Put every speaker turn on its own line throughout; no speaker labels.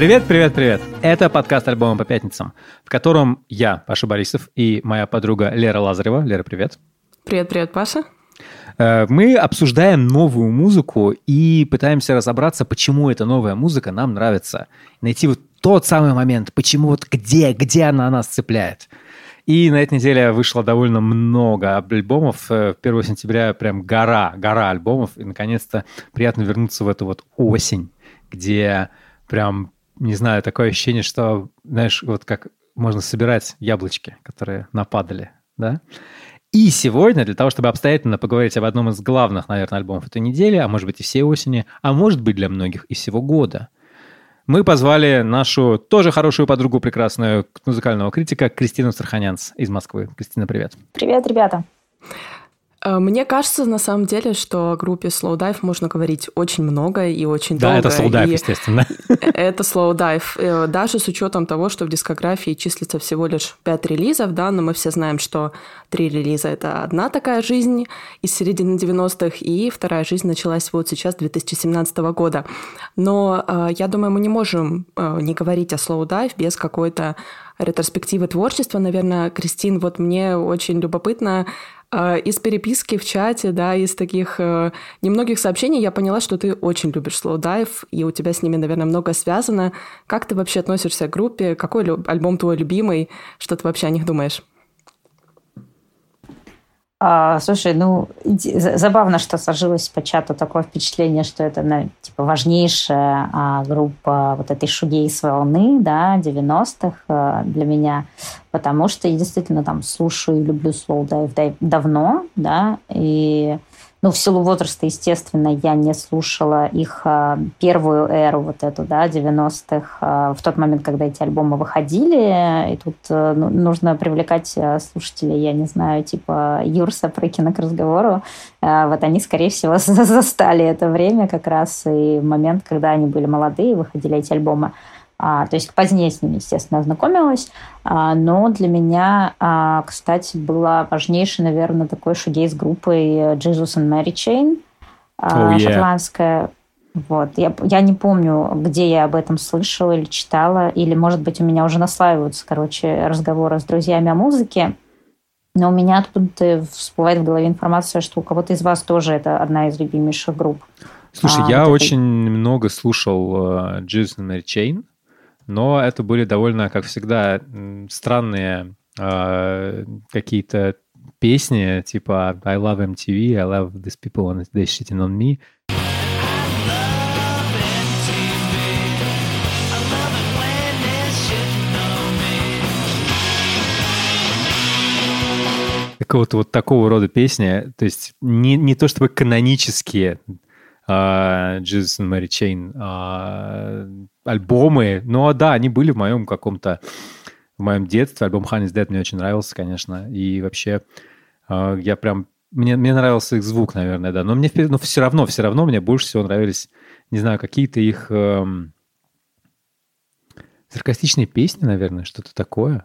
Привет, привет, привет! Это подкаст «Альбомы по пятницам», в котором я, Паша Борисов, и моя подруга Лера Лазарева. Лера, привет.
Привет, привет, Паша.
Э, мы обсуждаем новую музыку и пытаемся разобраться, почему эта новая музыка нам нравится. Найти вот тот самый момент, почему вот где, где она нас цепляет. И на этой неделе вышло довольно много альбомов. 1 э, сентября прям гора, гора альбомов. И, наконец-то, приятно вернуться в эту вот осень, где прям не знаю, такое ощущение, что, знаешь, вот как можно собирать яблочки, которые нападали, да? И сегодня, для того, чтобы обстоятельно поговорить об одном из главных, наверное, альбомов этой недели, а может быть и всей осени, а может быть для многих и всего года, мы позвали нашу тоже хорошую подругу, прекрасную музыкального критика Кристину Страханянц из Москвы. Кристина, привет.
Привет, ребята.
Э, мне кажется, на самом деле, что о группе Slow Dive можно говорить очень много и очень
да,
долго.
Да, это Slow Dive, естественно.
Это Slow Dive. Э, даже с учетом того, что в дискографии числится всего лишь пять релизов, да, но мы все знаем, что три релиза — это одна такая жизнь из середины 90-х, и вторая жизнь началась вот сейчас, 2017 года. Но э, я думаю, мы не можем не говорить о Slow Dive без какой-то ретроспективы творчества. Наверное, Кристин, вот мне очень любопытно, из переписки в чате, да, из таких э, немногих сообщений я поняла, что ты очень любишь Dive, и у тебя с ними, наверное, много связано. Как ты вообще относишься к группе? Какой альбом твой любимый? Что ты вообще о них думаешь?
А, слушай, ну, забавно, что сложилось по чату такое впечатление, что это, ну, типа, важнейшая а, группа вот этой шугейс волны, да, 90-х а, для меня, потому что я действительно там слушаю и люблю Slow Dive давно, да, и ну, в силу возраста, естественно, я не слушала их а, первую эру, вот эту, да, 90-х, а, в тот момент, когда эти альбомы выходили. И тут а, ну, нужно привлекать а, слушателей, я не знаю, типа Юрса Прыкина к разговору. А, вот они, скорее всего, застали это время как раз и момент, когда они были молодые, выходили эти альбомы. А, то есть позднее с ними, естественно, ознакомилась. А, но для меня, а, кстати, была важнейшей, наверное, такой шугейс группой Jesus and Mary Chain,
oh, yeah.
шотландская. Вот. Я, я не помню, где я об этом слышала или читала, или, может быть, у меня уже наслаиваются, короче, разговоры с друзьями о музыке. Но у меня откуда-то всплывает в голове информация, что у кого-то из вас тоже это одна из любимейших групп.
Слушай, а, я вот очень это... много слушал uh, Jesus and Mary Chain но это были довольно, как всегда, странные э, какие-то песни, типа I love MTV, I love these people and they shitting on me. какого-то вот такого рода песни, то есть не, не то чтобы канонические uh, Jesus and Mary альбомы. Но да, они были в моем каком-то, в моем детстве. Альбом Honey's Dead мне очень нравился, конечно. И вообще э, я прям, мне, мне нравился их звук, наверное, да. Но мне но все равно, все равно мне больше всего нравились, не знаю, какие-то их э, саркастичные песни, наверное, что-то такое.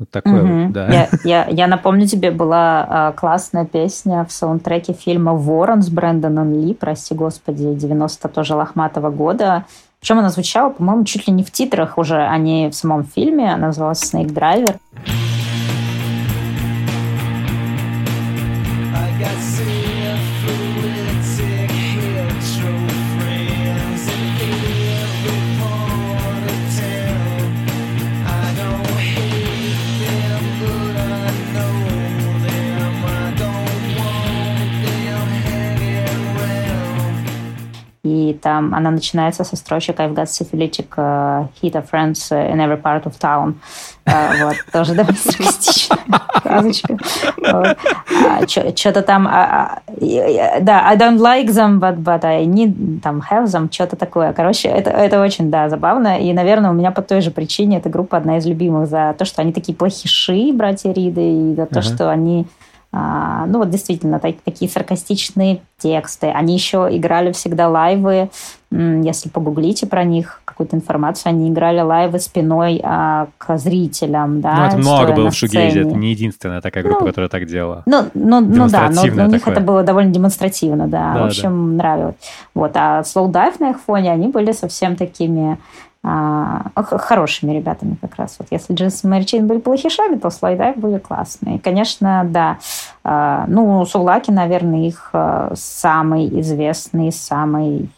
Вот такое вот, да.
Я, я, я напомню тебе, была а, классная песня в саундтреке фильма «Ворон» с Брэндоном Ли, прости господи, 90 тоже лохматого года. Причем она звучала, по-моему, чуть ли не в титрах уже, а не в самом фильме. Она называлась «Snake Driver». И там она начинается со строчек I've got syphilitic uh, heat of friends in every part of town. Uh, вот, тоже довольно саркастичная фразочка. А, что-то там, а, а, да, I don't like them, but, but I need там have them, что-то такое. Короче, это, это очень, да, забавно. И, наверное, у меня по той же причине эта группа одна из любимых за то, что они такие плохиши, братья Риды, и за то, что они ну вот действительно так, такие саркастичные тексты. Они еще играли всегда лайвы, если погуглите про них какую-то информацию, они играли лайвы спиной а, к зрителям. Да,
ну это много было в Шугейзе, это не единственная такая группа, ну, которая так делала.
Ну, ну, ну да, но у них это было довольно демонстративно, да, да в общем, да. нравилось. Вот, а Slow Dive на их фоне, они были совсем такими а, хорошими ребятами как раз. Вот если Джинс и были плохишами, то Слайдайв были классные. Конечно, да, а, ну, Сулаки, наверное, их а, самый известный, самый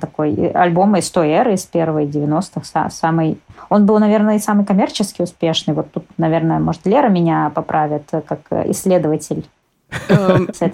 такой альбом из той эры, из первой 90-х, самый... Он был, наверное, и самый коммерчески успешный. Вот тут, наверное, может, Лера меня поправит, как исследователь
Эм,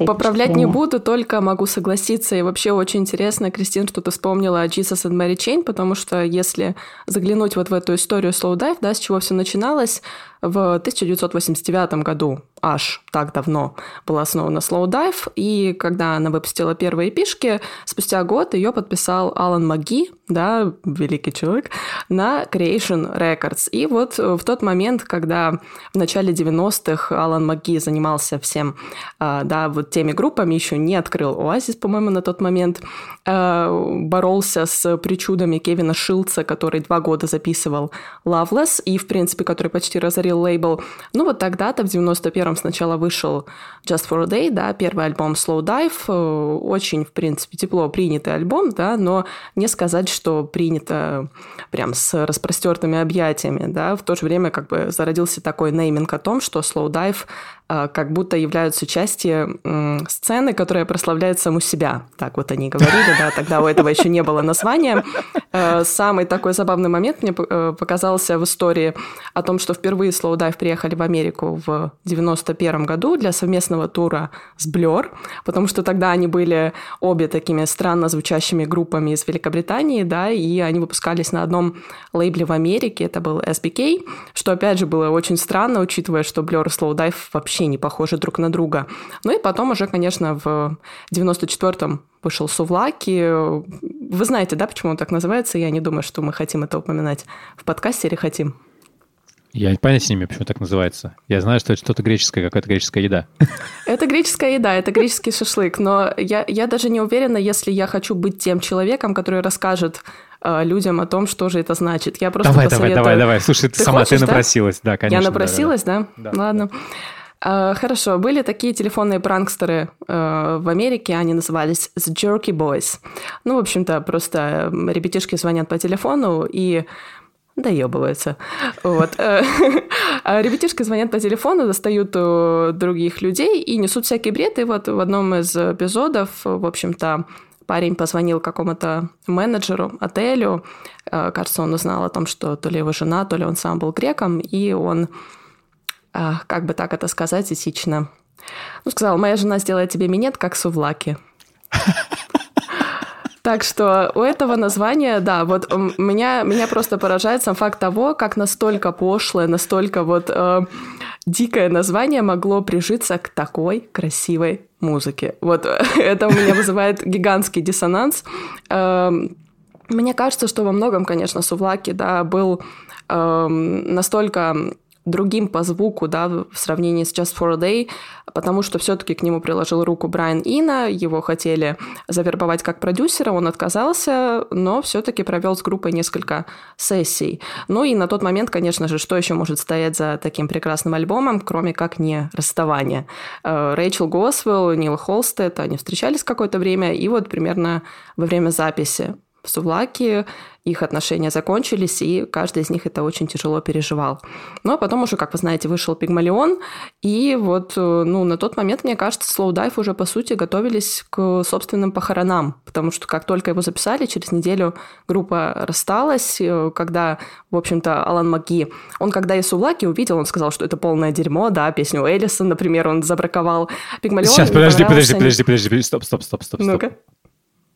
поправлять не буду, только могу согласиться. И вообще очень интересно, Кристин, что ты вспомнила о Jesus and Mary Chain, потому что если заглянуть вот в эту историю Slow Dive, да, с чего все начиналось, в 1989 году, аж так давно, была основана Slow Dive, и когда она выпустила первые пишки, спустя год ее подписал Алан Маги, да, великий человек, на Creation Records. И вот в тот момент, когда в начале 90-х Алан Маги занимался всем, а, да, вот теми группами, еще не открыл Оазис, по-моему, на тот момент, а, боролся с причудами Кевина Шилца, который два года записывал Loveless, и, в принципе, который почти разорил Real Label. Ну вот тогда-то в 91-м сначала вышел Just for a Day, да, первый альбом Slow Dive, э, очень, в принципе, тепло принятый альбом, да, но не сказать, что принято прям с распростертыми объятиями, да, в то же время как бы зародился такой нейминг о том, что Slow Dive как будто являются частью сцены, которая прославляет саму себя. Так вот они говорили, да, тогда у этого еще не было названия. Э, самый такой забавный момент мне показался в истории о том, что впервые Slow Dive приехали в Америку в 91 году для совместного тура с Blur, потому что тогда они были обе такими странно звучащими группами из Великобритании, да, и они выпускались на одном лейбле в Америке, это был SBK, что, опять же, было очень странно, учитывая, что Blur и Slow Dive вообще не похожи друг на друга. Ну и потом уже, конечно, в 94-м вышел Сувлаки. Вы знаете, да, почему он так называется? Я не думаю, что мы хотим это упоминать в подкасте или хотим.
Я понятия не имею, почему так называется. Я знаю, что это что-то греческое, какая-то греческая еда.
Это греческая еда, это греческий шашлык. Но я, я даже не уверена, если я хочу быть тем человеком, который расскажет э, людям о том, что же это значит. Я просто
давай, посоветую... давай, давай, давай. Слушай, ты сама хочешь, ты напросилась, да, да конечно.
Я напросилась, да? да? да Ладно. Да. Хорошо, были такие телефонные пранкстеры э, в Америке, они назывались The Jerky Boys. Ну, в общем-то, просто ребятишки звонят по телефону и доебываются. Вот. А ребятишки звонят по телефону, достают других людей и несут всякий бред. И вот в одном из эпизодов, в общем-то, парень позвонил какому-то менеджеру, отелю. Э, кажется, он узнал о том, что то ли его жена, то ли он сам был греком, и он, как бы так это сказать, этично, ну, сказал, моя жена сделает тебе минет, как сувлаки. Так что у этого названия, да, вот меня, меня просто поражает сам факт того, как настолько пошлое, настолько вот э, дикое название могло прижиться к такой красивой музыке. Вот это у меня вызывает гигантский диссонанс. Э, мне кажется, что во многом, конечно, Сувлаки, да, был э, настолько другим по звуку, да, в сравнении с Just for a Day, потому что все-таки к нему приложил руку Брайан Ина, его хотели завербовать как продюсера, он отказался, но все-таки провел с группой несколько сессий. Ну и на тот момент, конечно же, что еще может стоять за таким прекрасным альбомом, кроме как не расставание. Э, Рэйчел Госвелл, Нил Холстед, они встречались какое-то время, и вот примерно во время записи в Сувлаке их отношения закончились, и каждый из них это очень тяжело переживал. Ну, а потом уже, как вы знаете, вышел Пигмалион, и вот, э, ну, на тот момент, мне кажется, Slow Dive уже, по сути, готовились к собственным похоронам, потому что как только его записали, через неделю группа рассталась, э, когда, в общем-то, Алан Маги, он когда Исулаки увидел, он сказал, что это полное дерьмо, да, песню Элисон, например, он забраковал
Пигмалион. Сейчас, подожди, подожди, подожди, подожди, подожди, стоп, стоп, стоп, стоп, стоп. Ну-ка.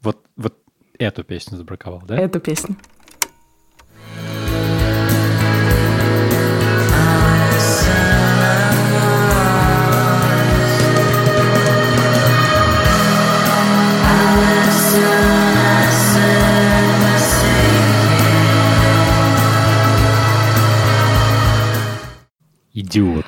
Вот, вот Эту песню забраковал, да?
Эту песню.
Идиот.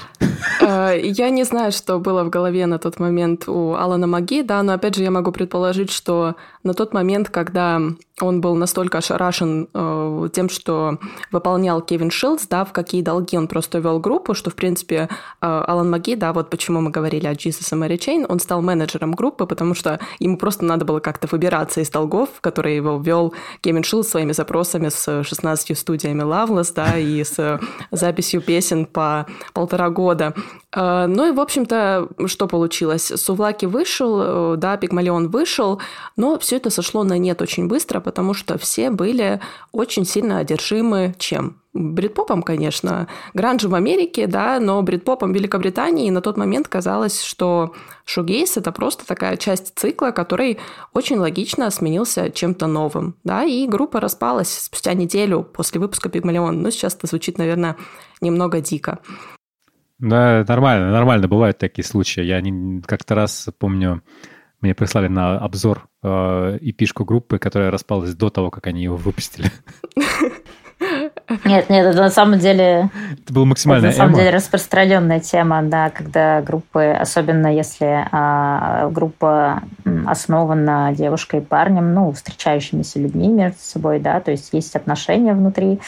Э, Я не знаю, что было в голове на тот момент у Алана Маги, да, но опять же я могу предположить, что на тот момент, когда он был настолько ошарашен э, тем, что выполнял Кевин Шилдс, да, в какие долги он просто вел группу, что, в принципе, э, Алан Маги, да, вот почему мы говорили о Jesus and Mary Chain, он стал менеджером группы, потому что ему просто надо было как-то выбираться из долгов, которые его ввел Кевин Шилдс своими запросами с 16 студиями Loveless, да, и с записью песен по полтора года. Э, ну и, в общем-то, что получилось? Сувлаки вышел, э, да, Пигмалион вышел, но все это сошло на нет очень быстро, потому что все были очень сильно одержимы чем? Бритпопом, конечно, гранжем в Америке, да, но бритпопом Великобритании на тот момент казалось, что шугейс – это просто такая часть цикла, который очень логично сменился чем-то новым, да, и группа распалась спустя неделю после выпуска «Пигмалион». Ну, сейчас это звучит, наверное, немного дико.
Да, нормально, нормально, бывают такие случаи. Я как-то раз помню, мне прислали на обзор э, эпишку группы, которая распалась до того, как они его выпустили.
Нет, нет, это на самом деле...
Это было максимально
это, на самом деле распространенная тема, да, когда группы, особенно если а, группа основана девушкой и парнем, ну, встречающимися людьми между собой, да, то есть есть отношения внутри,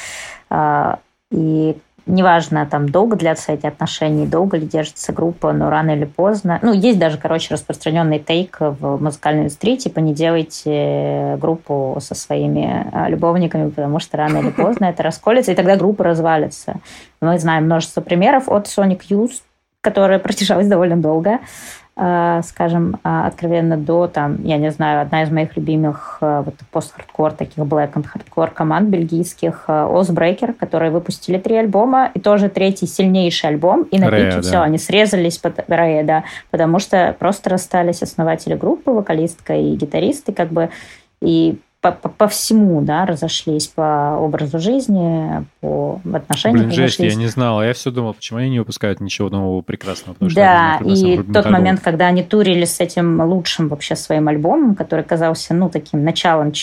а, и неважно, там, долго длятся эти отношения, долго ли держится группа, но рано или поздно... Ну, есть даже, короче, распространенный тейк в музыкальной индустрии, типа, не делайте группу со своими а, любовниками, потому что рано или поздно это расколется, и тогда группа развалится. Мы знаем множество примеров от Sonic Youth, которая продержалась довольно долго, Э, скажем, э, откровенно до, там, я не знаю, одна из моих любимых э, вот, пост-хардкор, таких black and hardcore команд бельгийских, Ozbreaker, которые выпустили три альбома, и тоже третий сильнейший альбом, и на пике да. все, они срезались под Рэя, да, потому что просто расстались основатели группы, вокалистка и гитаристы, как бы, и по, по, по всему, да, разошлись по образу жизни, по отношениям.
Блин, жесть, я не знала. Я все думал, почему они не выпускают ничего нового прекрасного.
да, и тот момент, когда они турили с этим лучшим вообще своим альбомом, который казался, ну, таким началом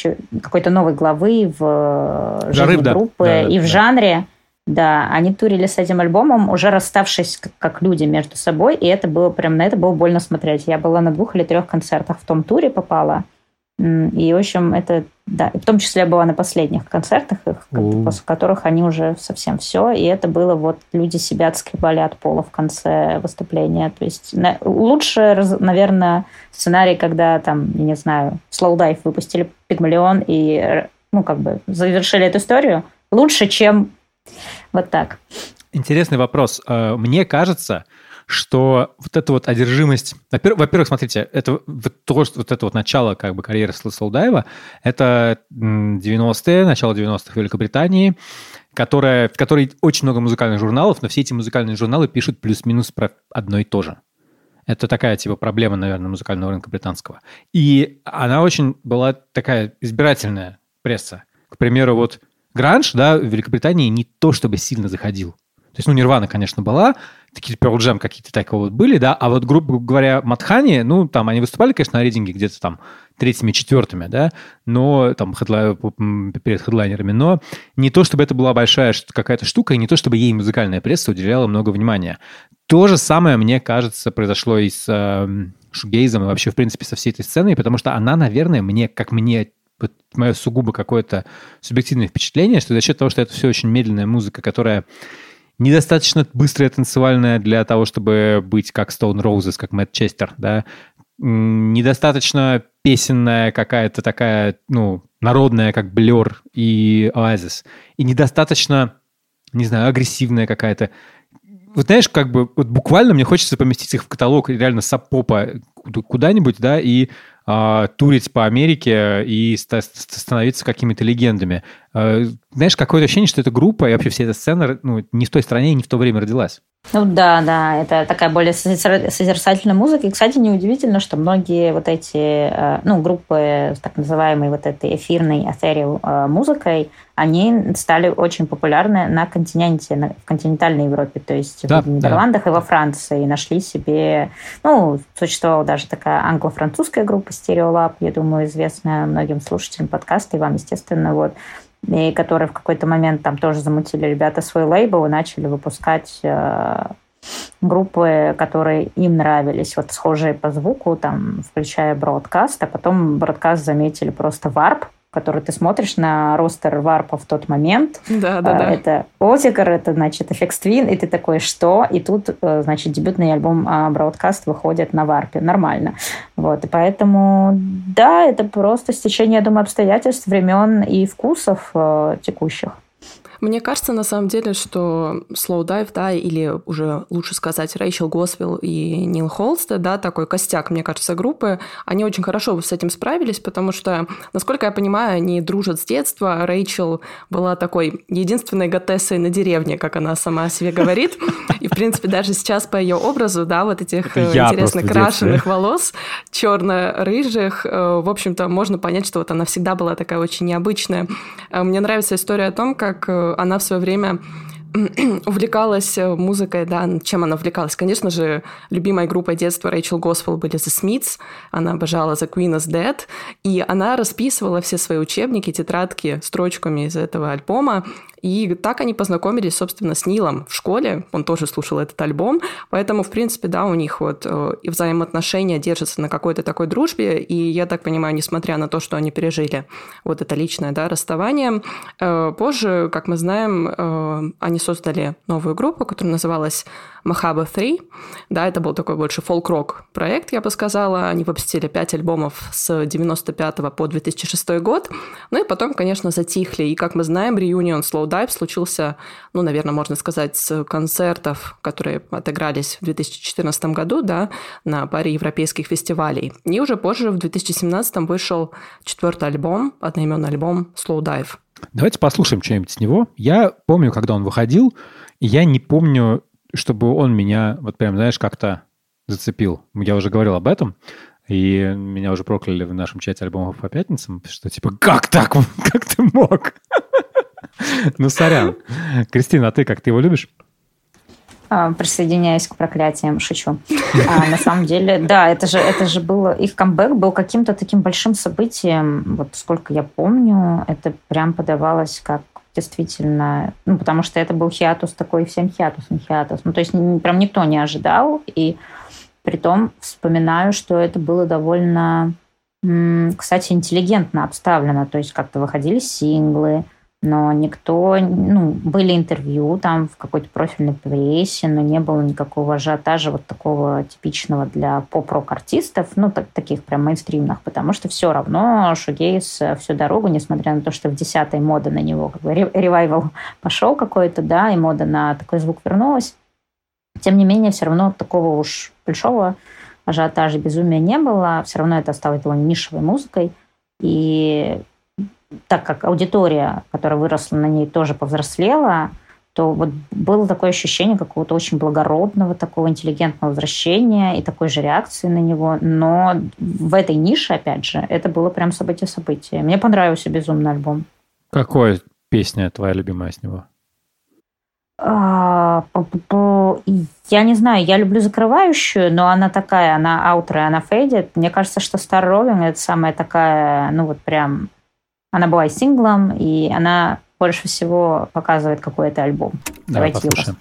какой-то новой главы в жизни Жарыб, группы да, и да, в да. жанре, да, они турили с этим альбомом, уже расставшись как, как люди между собой, и это было прям, на это было больно смотреть. Я была на двух или трех концертах в том туре, попала, и, в общем, это, да, в том числе я была на последних концертах их, mm. после которых они уже совсем все, и это было вот, люди себя отскребали от пола в конце выступления. То есть на, лучше, наверное, сценарий, когда там, я не знаю, Slow Dive выпустили Пигмалион и, ну, как бы завершили эту историю, лучше, чем вот так.
Интересный вопрос. Э, мне кажется, что вот эта вот одержимость... Во-первых, смотрите, это вот то, что вот это вот начало как бы карьеры Солдаева, это 90-е, начало 90-х в Великобритании, которая, в которой очень много музыкальных журналов, но все эти музыкальные журналы пишут плюс-минус про одно и то же. Это такая, типа, проблема, наверное, музыкального рынка британского. И она очень была такая избирательная пресса. К примеру, вот гранж, да, в Великобритании не то чтобы сильно заходил. То есть, ну, Нирвана, конечно, была, такие Pearl Jam какие-то такие вот были, да, а вот, грубо говоря, Матхани, ну, там, они выступали, конечно, на рейдинге где-то там третьими, четвертыми, да, но там хедла... перед хедлайнерами, но не то, чтобы это была большая какая-то штука, и не то, чтобы ей музыкальная пресса уделяла много внимания. То же самое, мне кажется, произошло и с э, Шугейзом, и вообще, в принципе, со всей этой сценой, потому что она, наверное, мне, как мне вот мое сугубо какое-то субъективное впечатление, что за счет того, что это все очень медленная музыка, которая недостаточно быстрая танцевальная для того, чтобы быть как Stone Roses, как Мэтт Честер, да, недостаточно песенная какая-то такая, ну, народная, как Blur и Oasis, и недостаточно, не знаю, агрессивная какая-то. Вот знаешь, как бы вот буквально мне хочется поместить их в каталог реально саппопа куда-нибудь, да, и а, турить по Америке и становиться какими-то легендами. А, знаешь, какое-то ощущение, что эта группа и вообще вся эта сцена ну, не в той стране и не в то время родилась.
Ну да, да, это такая более созерцательная музыка. И, кстати, неудивительно, что многие вот эти, э, ну, группы с так называемой вот этой эфирной эфириал музыкой, они стали очень популярны на континенте, на, в континентальной Европе, то есть да, в Нидерландах да. и во Франции. И нашли себе, ну, существовала даже такая англо-французская группа Stereolab, я думаю, известная многим слушателям подкаста, и вам, естественно, вот и которые в какой-то момент там тоже замутили ребята свой лейбл и начали выпускать э, группы, которые им нравились, вот схожие по звуку, там, включая бродкаст, а потом бродкаст заметили просто варп, который ты смотришь на ростер варпа в тот момент.
Да, да, да.
Это Озикар, это, значит, Effects Twin, и ты такой, что? И тут, э, значит, дебютный альбом Broadcast выходит на варпе. Нормально. Вот, и поэтому, да, это просто стечение, я думаю, обстоятельств, времен и вкусов э, текущих.
Мне кажется, на самом деле, что Slow Dive, да, или уже лучше сказать Рэйчел Госвилл и Нил Холстед, да, такой костяк, мне кажется, группы, они очень хорошо с этим справились, потому что, насколько я понимаю, они дружат с детства. Рэйчел была такой единственной готессой на деревне, как она сама о себе говорит. И, в принципе, даже сейчас по ее образу, да, вот этих э, интересно крашеных волос, черно-рыжих, э, в общем-то, можно понять, что вот она всегда была такая очень необычная. Э, мне нравится история о том, как она в свое время увлекалась э, музыкой, да, чем она увлекалась? Конечно же, любимой группой детства Рэйчел Госвелл были The Smiths, она обожала The Queen is Dead, и она расписывала все свои учебники, тетрадки строчками из этого альбома, и так они познакомились, собственно, с Нилом в школе, он тоже слушал этот альбом, поэтому, в принципе, да, у них вот э, и взаимоотношения держатся на какой-то такой дружбе, и я так понимаю, несмотря на то, что они пережили вот это личное, да, расставание, э, позже, как мы знаем, они создали новую группу, которая называлась Махаба 3. Да, это был такой больше фолк-рок проект, я бы сказала. Они выпустили пять альбомов с 95 по 2006 год. Ну и потом, конечно, затихли. И, как мы знаем, реюнион Slow Dive случился, ну, наверное, можно сказать, с концертов, которые отыгрались в 2014 году, да, на паре европейских фестивалей. И уже позже, в 2017 вышел четвертый альбом, одноименный альбом Slow Dive.
Давайте послушаем что-нибудь с него. Я помню, когда он выходил, и я не помню, чтобы он меня, вот прям, знаешь, как-то зацепил. Я уже говорил об этом, и меня уже прокляли в нашем чате альбомов по пятницам, что типа, как так? Как ты мог? Ну, сорян. Кристина, а ты как, ты его любишь?
А, присоединяюсь к проклятиям, шучу. А, на самом деле, да, это же, это же было, их камбэк был каким-то таким большим событием, вот сколько я помню, это прям подавалось как действительно, ну, потому что это был хиатус такой, всем хиатусом хиатус. Ну, то есть прям никто не ожидал, и при том вспоминаю, что это было довольно, кстати, интеллигентно обставлено, то есть как-то выходили синглы, но никто, ну, были интервью там в какой-то профильной прессе, но не было никакого ажиотажа вот такого типичного для поп-рок артистов, ну, так, таких прям мейнстримных, потому что все равно Шугейс всю дорогу, несмотря на то, что в десятой мода на него, как бы ревайвал пошел какой-то, да, и мода на такой звук вернулась, тем не менее, все равно такого уж большого ажиотажа, безумия не было, все равно это осталось довольно нишевой музыкой, и так как аудитория, которая выросла на ней, тоже повзрослела, то вот было такое ощущение какого-то очень благородного, такого интеллигентного возвращения и такой же реакции на него. Но в этой нише, опять же, это было прям событие-событие. Мне понравился безумный альбом.
Какая песня твоя любимая с него?
А, я не знаю, я люблю закрывающую, но она такая, она аутро, она фейдит. Мне кажется, что Star Rolling это самая такая, ну вот прям она была синглом, и она больше всего показывает какой-то альбом.
Давай Давайте послушаем.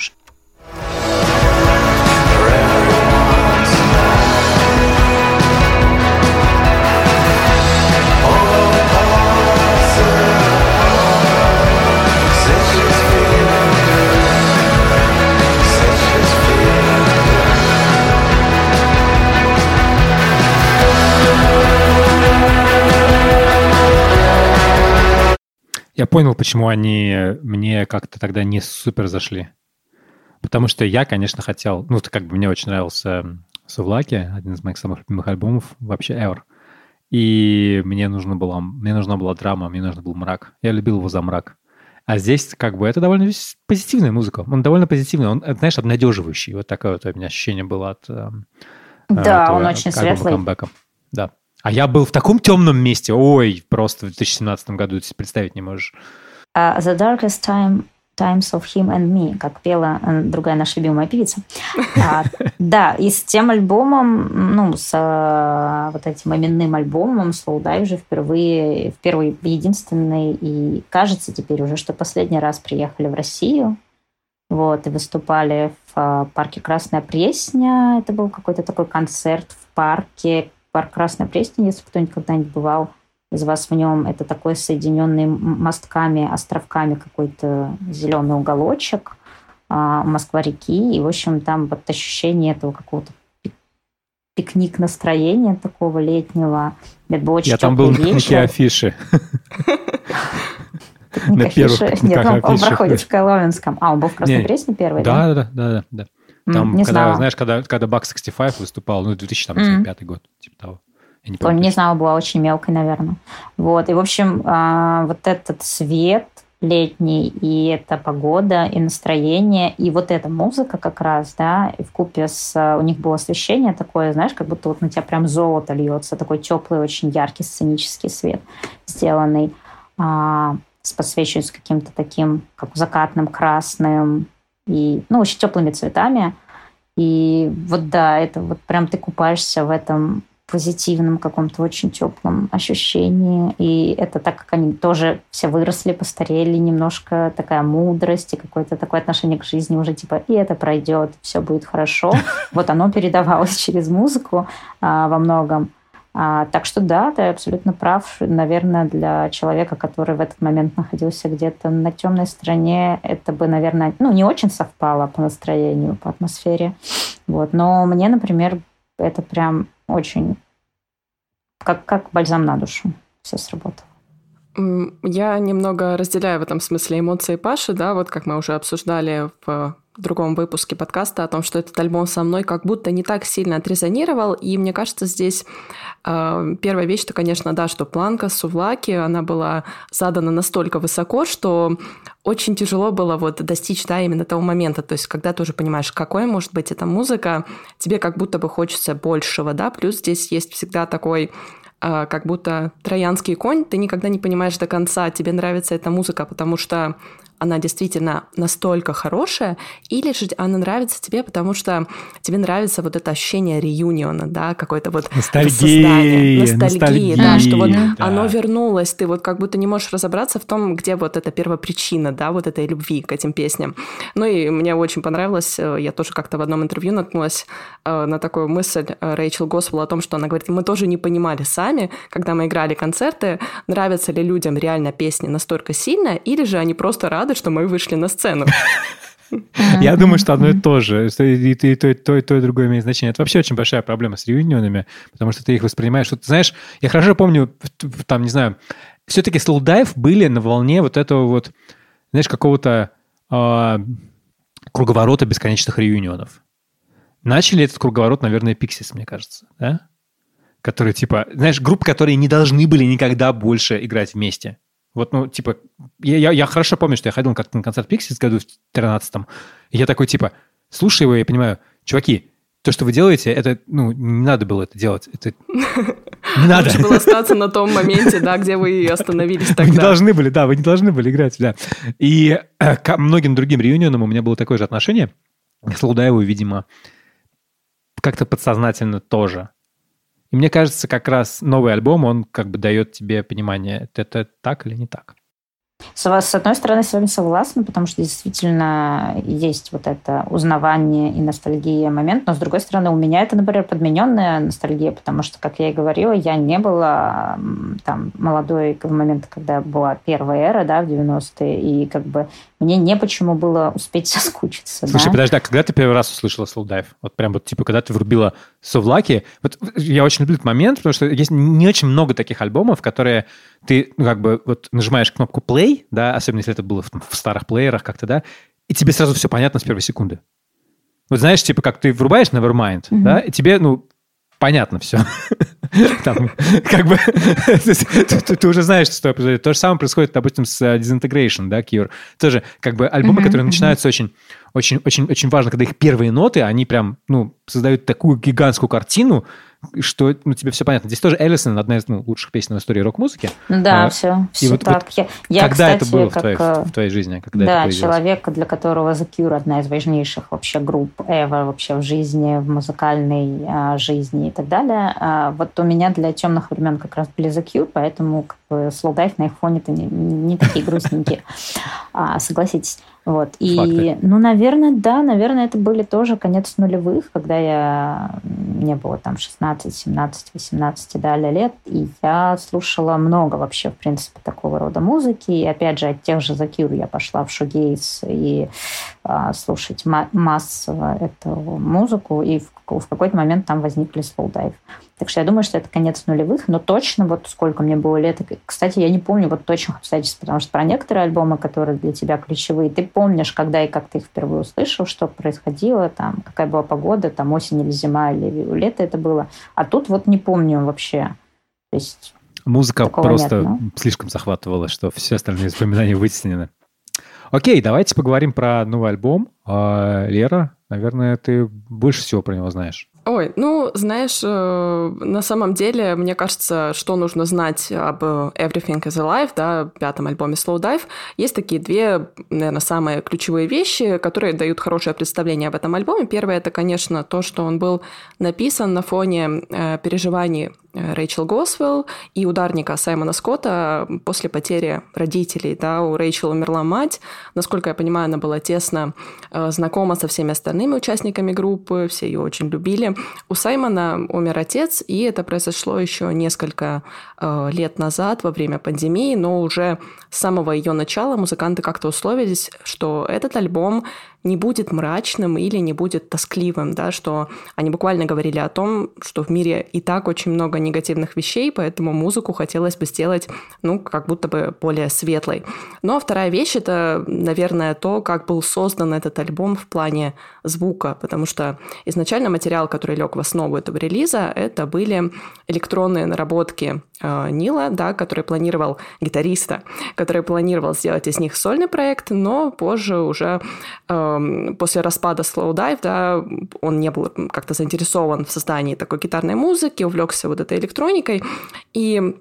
Я понял, почему они мне как-то тогда не супер зашли. Потому что я, конечно, хотел... Ну, как бы мне очень нравился Сувлаки, один из моих самых любимых альбомов вообще ever. И мне нужно было, мне нужна была драма, мне нужен был мрак. Я любил его за мрак. А здесь как бы это довольно позитивная музыка. Он довольно позитивный, он, знаешь, обнадеживающий. Вот такое вот у меня ощущение было от... Э,
да, он очень светлый.
Камбэка. Да. А я был в таком темном месте, ой, просто в 2017 году ты представить не можешь.
Uh, the darkest time Times of Him and Me, как пела э, другая наша любимая певица. А, да, и с тем альбомом, ну, с а, вот этим именным альбомом Slow Dive уже впервые, в первый, единственный, и кажется теперь уже, что последний раз приехали в Россию. вот, и выступали в а, парке Красная Пресня. Это был какой-то такой концерт в парке. Парк Красная Пресня, если кто-нибудь когда-нибудь бывал из вас в нем, это такой соединенный мостками, островками какой-то зеленый уголочек а, Москва-реки. И, в общем, там вот ощущение этого какого-то пикник настроения такого летнего. Это был очень
Я там был на афиши.
На первых Нет, он, проходит в Коломенском. А, он был в Красной Пресне первый?
Да, да, да, да. Там, не когда, знала. знаешь, когда, когда Buck 65 выступал, ну, 2005 mm. год, типа того.
Я не, помню, не знала, была очень мелкой, наверное. Вот, и, в общем, а, вот этот свет летний, и эта погода, и настроение, и вот эта музыка как раз, да, и в купе с... У них было освещение такое, знаешь, как будто вот на тебя прям золото льется, такой теплый, очень яркий сценический свет сделанный. А, с подсвечивается каким-то таким, как закатным, красным и, ну, очень теплыми цветами. И вот да, это вот прям ты купаешься в этом позитивном каком-то очень теплом ощущении. И это так как они тоже все выросли, постарели немножко, такая мудрость и какое-то такое отношение к жизни уже типа и это пройдет, все будет хорошо. Вот оно передавалось через музыку а, во многом. А, так что да, ты абсолютно прав. Наверное, для человека, который в этот момент находился где-то на темной стороне, это бы, наверное, ну, не очень совпало по настроению, по атмосфере. Вот. Но мне, например, это прям очень как, как бальзам на душу все сработало.
Я немного разделяю в этом смысле эмоции Паши, да, вот как мы уже обсуждали в в другом выпуске подкаста о том, что этот альбом со мной как будто не так сильно отрезонировал. И мне кажется, здесь э, первая вещь, то, конечно, да, что планка Сувлаки, она была задана настолько высоко, что очень тяжело было вот достичь, да, именно того момента. То есть, когда ты уже понимаешь, какой может быть эта музыка, тебе как будто бы хочется большего, да. Плюс здесь есть всегда такой э, как будто троянский конь, ты никогда не понимаешь до конца, тебе нравится эта музыка, потому что она действительно настолько хорошая, или же она нравится тебе, потому что тебе нравится вот это ощущение реюниона, да, какой-то вот
ностальгии,
ностальгии, ностальгии, да, что вот да. оно вернулось, ты вот как будто не можешь разобраться в том, где вот эта первопричина, да, вот этой любви к этим песням. Ну и мне очень понравилось, э, я тоже как-то в одном интервью наткнулась э, на такую мысль э, Рэйчел Госвелл о том, что она говорит, мы тоже не понимали сами, когда мы играли концерты, нравятся ли людям реально песни настолько сильно, или же они просто рады рады, что мы вышли на сцену.
Я думаю, что одно и то же. И, и, и то, и то, и то, и другое имеет значение. Это вообще очень большая проблема с реюнионами, потому что ты их воспринимаешь. Вот, знаешь, я хорошо помню, там, не знаю, все-таки Slow Dive были на волне вот этого вот, знаешь, какого-то э, круговорота бесконечных реюнионов. Начали этот круговорот, наверное, Pixies, мне кажется, да? Которые, типа, знаешь, группы, которые не должны были никогда больше играть вместе. Вот, ну, типа, я, я, я хорошо помню, что я ходил как-то на концерт Pixies году в 13-м, и я такой, типа, слушаю его, и понимаю, чуваки, то, что вы делаете, это, ну, не надо было это делать. Это не надо.
Лучше было остаться на том моменте, да, где вы остановились тогда. Вы
не должны были, да, вы не должны были играть, да. И э, к многим другим реюнионам у меня было такое же отношение. К Слаудаеву, видимо, как-то подсознательно тоже. И мне кажется, как раз новый альбом, он как бы дает тебе понимание, это так или не так.
С одной стороны, с вами согласна, потому что действительно есть вот это узнавание и ностальгия момент, но с другой стороны, у меня это, например, подмененная ностальгия, потому что, как я и говорила, я не была там молодой в момент, когда была первая эра, да, в 90-е, и как бы мне не почему было успеть соскучиться.
Слушай,
да?
подожди, а когда ты первый раз услышала Slow Dive? Вот прям вот, типа, когда ты врубила Совлаки, вот я очень люблю этот момент, потому что есть не очень много таких альбомов, которые ты, ну, как бы, вот нажимаешь кнопку play, да, особенно если это было в, в старых плеерах как-то, да, и тебе сразу все понятно с первой секунды. Вот знаешь, типа, как ты врубаешь Nevermind, mm-hmm. да, и тебе, ну, понятно все. Там, как бы, ты, уже знаешь, что произойдет. То же самое происходит, допустим, с uh, Disintegration, да, Cure. Тоже, как бы, альбомы, которые начинаются очень, очень, очень, очень важно, когда их первые ноты, они прям, ну, создают такую гигантскую картину, что ну, тебе все понятно. Здесь тоже Эллисон одна из ну, лучших песен в истории рок-музыки.
Да, а, все, все
вот,
так.
Вот, я, я, когда кстати, это было как, в, твоей, в твоей жизни? Когда
да,
это
человек, для которого The Cure одна из важнейших вообще групп ever вообще в жизни, в музыкальной а, жизни и так далее. А, вот у меня для темных времен как раз были The Cure, поэтому как бы, Slow Dive на их фоне-то не, не такие грустненькие. А, согласитесь. Вот. И, Факты. ну, наверное, да, наверное, это были тоже конец нулевых, когда я, мне было там 16, 17, 18 далее лет, и я слушала много вообще, в принципе, такого рода музыки. И, опять же, от тех же The Cure я пошла в шугейс и слушать массово эту музыку, и в, в какой-то момент там возникли слоудайв. Так что я думаю, что это конец нулевых, но точно вот сколько мне было лет. Кстати, я не помню вот точных обстоятельств, потому что про некоторые альбомы, которые для тебя ключевые, ты помнишь, когда и как ты их впервые услышал, что происходило, там, какая была погода, там осень или зима, или лето это было. А тут вот не помню вообще. То есть
Музыка просто нет, ну. слишком захватывала, что все остальные воспоминания вытеснены. Окей, давайте поговорим про новый альбом. А, Лера, наверное, ты больше всего про него знаешь.
Ой, ну, знаешь, э, на самом деле, мне кажется, что нужно знать об Everything is Alive, да, пятом альбоме Slow Dive. Есть такие две, наверное, самые ключевые вещи, которые дают хорошее представление об этом альбоме. Первое — это, конечно, то, что он был написан на фоне э, переживаний Э, Рэйчел Госвелл и ударника Саймона Скотта после потери родителей. Да, у Рэйчел умерла мать. Насколько я понимаю, она была тесно э, знакома со всеми остальными участниками группы, все ее очень любили. У Саймона умер отец, и это произошло еще несколько э, лет назад во время пандемии, но уже с самого ее начала музыканты как-то условились, что этот альбом не будет мрачным или не будет тоскливым, да, что они буквально говорили о том, что в мире и так очень много негативных вещей, поэтому музыку хотелось бы сделать, ну, как будто бы более светлой. Ну, а вторая вещь — это, наверное, то, как был создан этот альбом в плане звука, потому что изначально материал, который лег в основу этого релиза, это были электронные наработки э, Нила, да, который планировал гитариста, который планировал сделать из них сольный проект, но позже уже э, после распада Slow Dive, да, он не был как-то заинтересован в создании такой гитарной музыки, увлекся вот этой электроникой. И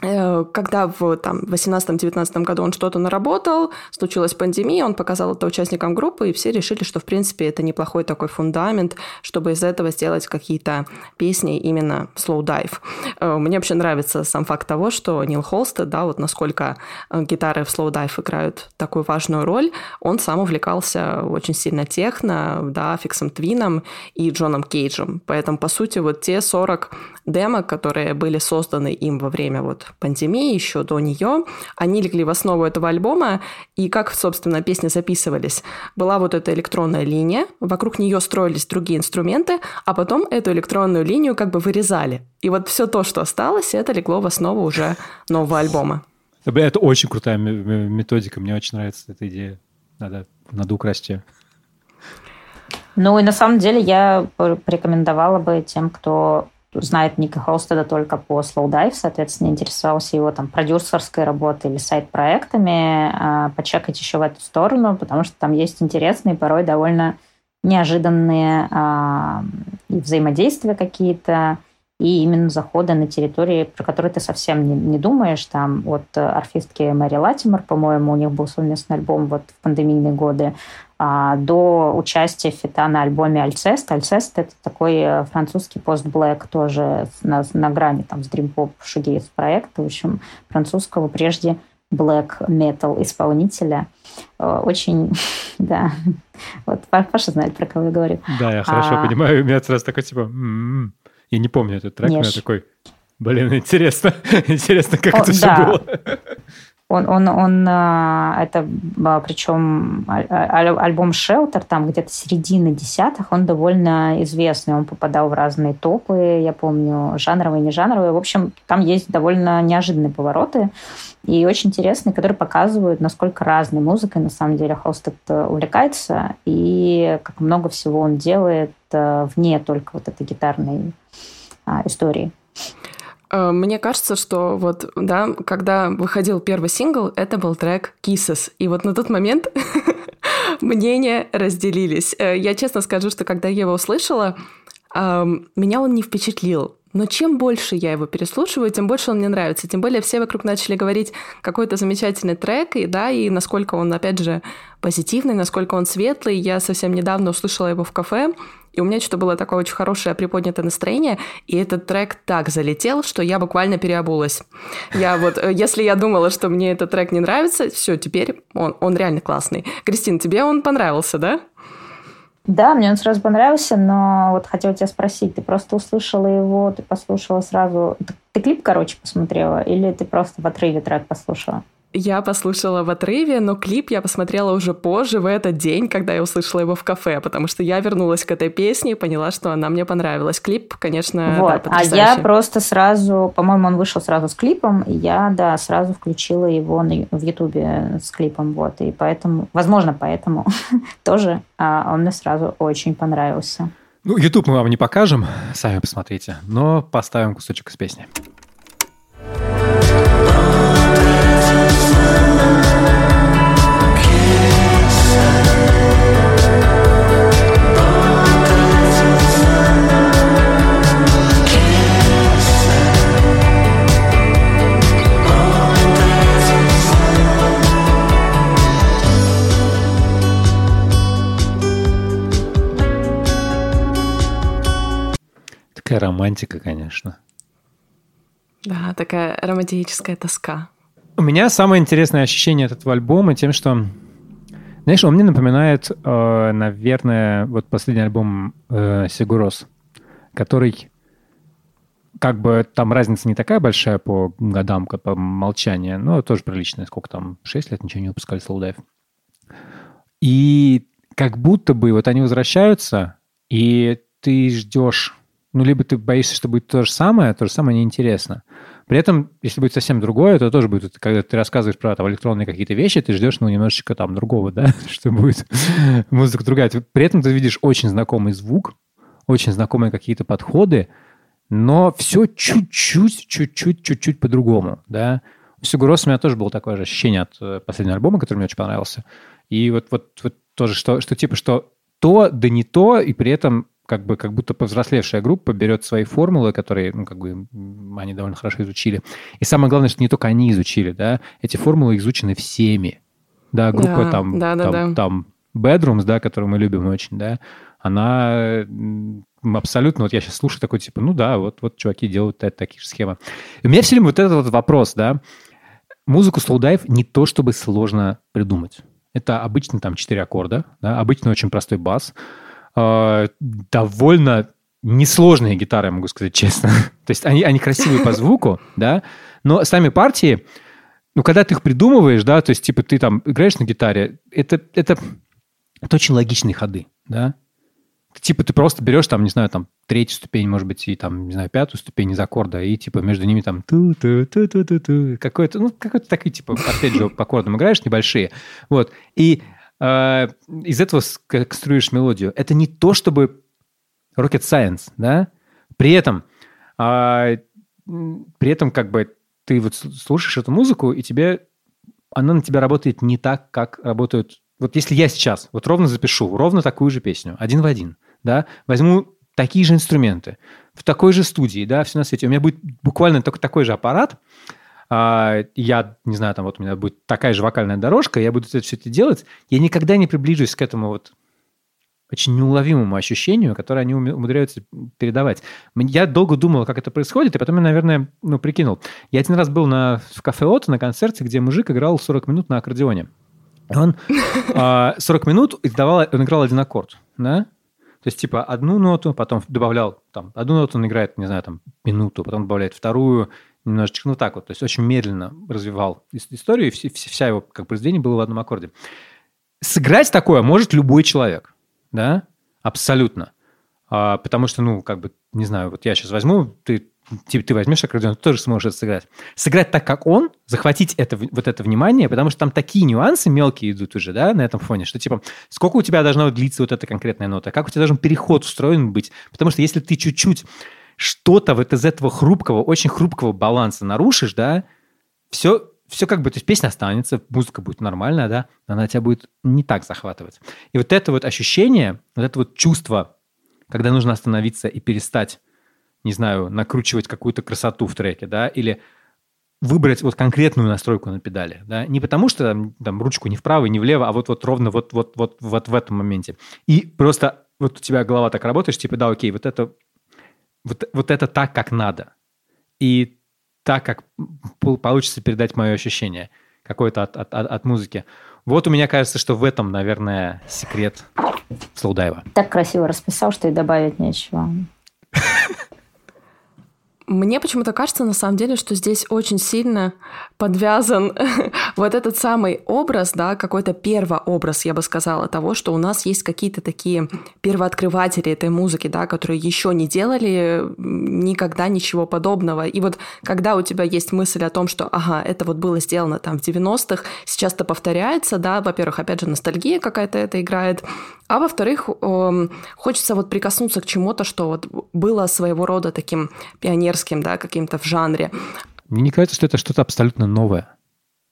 когда в там, 18-19 году он что-то наработал, случилась пандемия, он показал это участникам группы, и все решили, что, в принципе, это неплохой такой фундамент, чтобы из этого сделать какие-то песни именно slow dive. Э, мне вообще нравится сам факт того, что Нил Холстед, да, вот насколько э, гитары в slow dive играют такую важную роль, он сам увлекался очень сильно техно, да, Фиксом Твином и Джоном Кейджем. Поэтому, по сути, вот те 40 демок, которые были созданы им во время вот пандемии, еще до нее. Они легли в основу этого альбома, и как, собственно, песни записывались. Была вот эта электронная линия, вокруг нее строились другие инструменты, а потом эту электронную линию как бы вырезали. И вот все то, что осталось, это легло в основу уже нового альбома.
Это очень крутая методика, мне очень нравится эта идея. Надо, надо украсть ее.
Ну и на самом деле я порекомендовала бы тем, кто знает Ника Холстеда только по Slow Dive, соответственно, интересовался его там продюсерской работой или сайт-проектами, а, почекать еще в эту сторону, потому что там есть интересные, порой довольно неожиданные а, взаимодействия какие-то, и именно заходы на территории, про которые ты совсем не, не думаешь. Там от арфистки Мэри Латимор, по-моему, у них был совместный альбом вот в пандемийные годы, до участия Фита на альбоме «Альцест». «Альцест» — это такой э, французский пост-блэк тоже на, на грани там, с дрим-поп шугейс проекта, в общем, французского прежде black metal исполнителя. Э, очень, да. Вот Паша знает, про кого я говорю.
Да, я хорошо а... понимаю. У меня сразу такой типа... М-м-м. Я не помню этот трек, Неш. но я такой... Блин, интересно. интересно, как О, это да. все было.
Он, он, он а, это а, причем альбом Shelter, там где-то середины десятых, он довольно известный, он попадал в разные топы, я помню, жанровые, не жанровые. В общем, там есть довольно неожиданные повороты и очень интересные, которые показывают, насколько разной музыкой на самом деле Холстед увлекается и как много всего он делает вне только вот этой гитарной а, истории.
Э, мне кажется, что вот, да, когда выходил первый сингл, это был трек Kisses. И вот на тот момент мнения разделились. Э, я честно скажу, что когда я его услышала, меня он не впечатлил. Но чем больше я его переслушиваю, тем больше он мне нравится. Тем более все вокруг начали говорить какой-то замечательный трек, и да, и насколько он, опять же, позитивный, насколько он светлый. Я совсем недавно услышала его в кафе, и у меня что-то было такое очень хорошее приподнятое настроение, и этот трек так залетел, что я буквально переобулась. Я вот, э, если я думала, что мне этот трек не нравится, все, теперь он, он реально классный. Кристин, тебе он понравился, да?
Да, мне он сразу понравился, но вот хотела тебя спросить, ты просто услышала его, ты послушала сразу... Ты, ты клип, короче, посмотрела или ты просто в отрыве трек послушала?
Я послушала в отрыве, но клип я посмотрела уже позже, в этот день, когда я услышала его в кафе, потому что я вернулась к этой песне и поняла, что она мне понравилась. Клип, конечно,
вот. да, А я просто сразу, по-моему, он вышел сразу с клипом, и я, да, сразу включила его на, в Ютубе с клипом, вот, и поэтому, возможно, поэтому тоже а, он мне сразу очень понравился.
Ну, YouTube мы вам не покажем, сами посмотрите, но поставим кусочек из песни. Такая романтика, конечно.
Да, такая романтическая тоска.
У меня самое интересное ощущение от этого альбома тем, что, знаешь, он мне напоминает, э, наверное, вот последний альбом э, Сигурос, который как бы там разница не такая большая по годам, как по молчанию, но тоже приличная. Сколько там? Шесть лет ничего не выпускали Slow И как будто бы вот они возвращаются, и ты ждешь ну, либо ты боишься, что будет то же самое, то же самое неинтересно. При этом, если будет совсем другое, то тоже будет, когда ты рассказываешь про там, электронные какие-то вещи, ты ждешь, ну, немножечко там другого, да, что будет музыка другая. При этом ты видишь очень знакомый звук, очень знакомые какие-то подходы, но все чуть-чуть, чуть-чуть, чуть-чуть по-другому, да. У Сигурос у меня тоже было такое же ощущение от э, последнего альбома, который мне очень понравился. И вот, вот, вот тоже, что, что типа, что то, да не то, и при этом как бы как будто повзрослевшая группа берет свои формулы, которые, ну, как бы они довольно хорошо изучили. И самое главное, что не только они изучили, да, эти формулы изучены всеми. Да, группа да, там, да, там, да. там Bedrooms, да, которую мы любим очень, да, она абсолютно, вот я сейчас слушаю такой, типа, ну да, вот, вот чуваки делают такие же схемы. И у меня все время вот этот вот вопрос, да, музыку Dive не то чтобы сложно придумать. Это обычно там четыре аккорда, да, обычно очень простой бас, э, довольно несложные гитары, я могу сказать честно. То есть они, они красивые по звуку, да, но сами партии, ну, когда ты их придумываешь, да, то есть, типа, ты там играешь на гитаре, это, это, это очень логичные ходы, да. Типа, ты просто берешь там, не знаю, там, третью ступень, может быть, и там, не знаю, пятую ступень из аккорда, и, типа, между ними там ту ту ту ту ту ту какой-то, ну, какой-то такой, типа, опять же, по аккордам играешь небольшие, вот. И э, из этого конструируешь мелодию. Это не то, чтобы rocket science, да? При этом, э, при этом как бы ты вот слушаешь эту музыку, и тебе она на тебя работает не так, как работают... Вот если я сейчас вот ровно запишу ровно такую же песню, один в один, да, возьму такие же инструменты, в такой же студии, да, все на свете, у меня будет буквально только такой же аппарат, я, не знаю, там вот у меня будет такая же вокальная дорожка, я буду все это делать, я никогда не приближусь к этому вот очень неуловимому ощущению, которое они умудряются передавать. Я долго думал, как это происходит, и потом я, наверное, ну, прикинул. Я один раз был на, в кафе Ото на концерте, где мужик играл 40 минут на аккордеоне. Он 40 а, минут издавал, он играл один аккорд, да? То есть, типа, одну ноту, потом добавлял, там, одну ноту он играет, не знаю, там, минуту, потом добавляет вторую, немножечко, ну так вот, то есть очень медленно развивал историю, и вся, вся его как произведение было в одном аккорде. Сыграть такое может любой человек, да, абсолютно. А, потому что, ну, как бы, не знаю, вот я сейчас возьму, ты, ты, ты возьмешь аккордеон, ты тоже сможешь это сыграть. Сыграть так, как он, захватить это, вот это внимание, потому что там такие нюансы мелкие идут уже, да, на этом фоне, что, типа, сколько у тебя должна длиться вот эта конкретная нота, как у тебя должен переход устроен быть, потому что если ты чуть-чуть что-то вот из этого хрупкого, очень хрупкого баланса нарушишь, да, все, все как бы, то есть песня останется, музыка будет нормальная, да, но она тебя будет не так захватывать. И вот это вот ощущение, вот это вот чувство когда нужно остановиться и перестать, не знаю, накручивать какую-то красоту в треке, да, или выбрать вот конкретную настройку на педали, да, не потому что там, там ручку не вправо, не влево, а вот вот ровно вот вот вот вот в этом моменте. И просто вот у тебя голова так работаешь, типа, да, окей, вот это вот, вот это так, как надо. И так, как получится передать мое ощущение какое-то от, от, от, от музыки. Вот у меня кажется, что в этом, наверное, секрет Слоудайва.
Так красиво расписал, что и добавить нечего.
Мне почему-то кажется, на самом деле, что здесь очень сильно подвязан вот этот самый образ, да, какой-то первообраз, я бы сказала, того, что у нас есть какие-то такие первооткрыватели этой музыки, да, которые еще не делали никогда ничего подобного. И вот когда у тебя есть мысль о том, что, ага, это вот было сделано там в 90-х, сейчас это повторяется, да, во-первых, опять же, ностальгия какая-то это играет, а во-вторых, хочется вот прикоснуться к чему-то, что вот было своего рода таким пионерским, да, каким-то в жанре.
Мне не кажется, что это что-то абсолютно новое.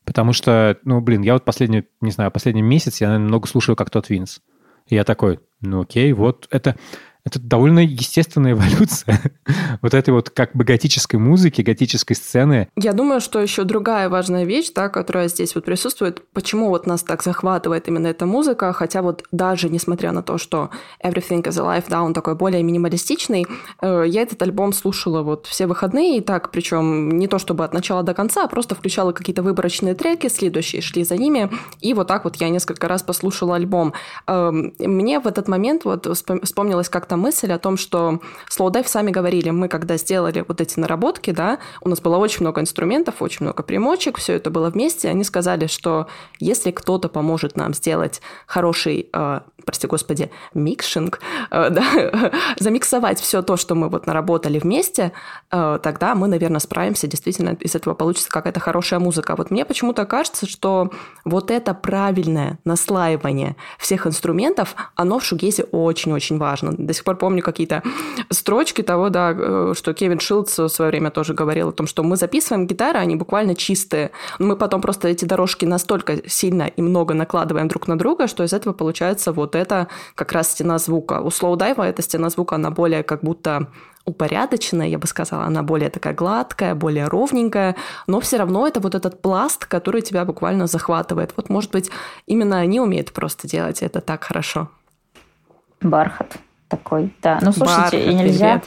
Потому что, ну, блин, я вот последний, не знаю, последний месяц я, наверное, много слушаю как тот Винс. И я такой, ну окей, вот это это довольно естественная эволюция вот этой вот как бы готической музыки, готической сцены.
Я думаю, что еще другая важная вещь, да, которая здесь вот присутствует, почему вот нас так захватывает именно эта музыка, хотя вот даже несмотря на то, что Everything is Alive, да, он такой более минималистичный, э, я этот альбом слушала вот все выходные, и так, причем не то чтобы от начала до конца, а просто включала какие-то выборочные треки, следующие шли за ними, и вот так вот я несколько раз послушала альбом. Эм, мне в этот момент вот вспомнилось как-то эта мысль о том, что Slowdive сами говорили, мы когда сделали вот эти наработки, да, у нас было очень много инструментов, очень много примочек, все это было вместе, они сказали, что если кто-то поможет нам сделать хороший, э, прости господи, микшинг, э, да, замиксовать все то, что мы вот наработали вместе, э, тогда мы, наверное, справимся, действительно из этого получится какая-то хорошая музыка. Вот мне почему-то кажется, что вот это правильное наслаивание всех инструментов, оно в шугезе очень-очень важно. До сих сих пор помню какие-то строчки того, да, э, что Кевин Шилдс в свое время тоже говорил о том, что мы записываем гитары, они буквально чистые. Мы потом просто эти дорожки настолько сильно и много накладываем друг на друга, что из этого получается вот это как раз стена звука. У слоудайва эта стена звука, она более как будто упорядоченная, я бы сказала, она более такая гладкая, более ровненькая, но все равно это вот этот пласт, который тебя буквально захватывает. Вот, может быть, именно они умеют просто делать это так хорошо.
Бархат такой, да. Ну, слушайте, Бархат, и нельзя,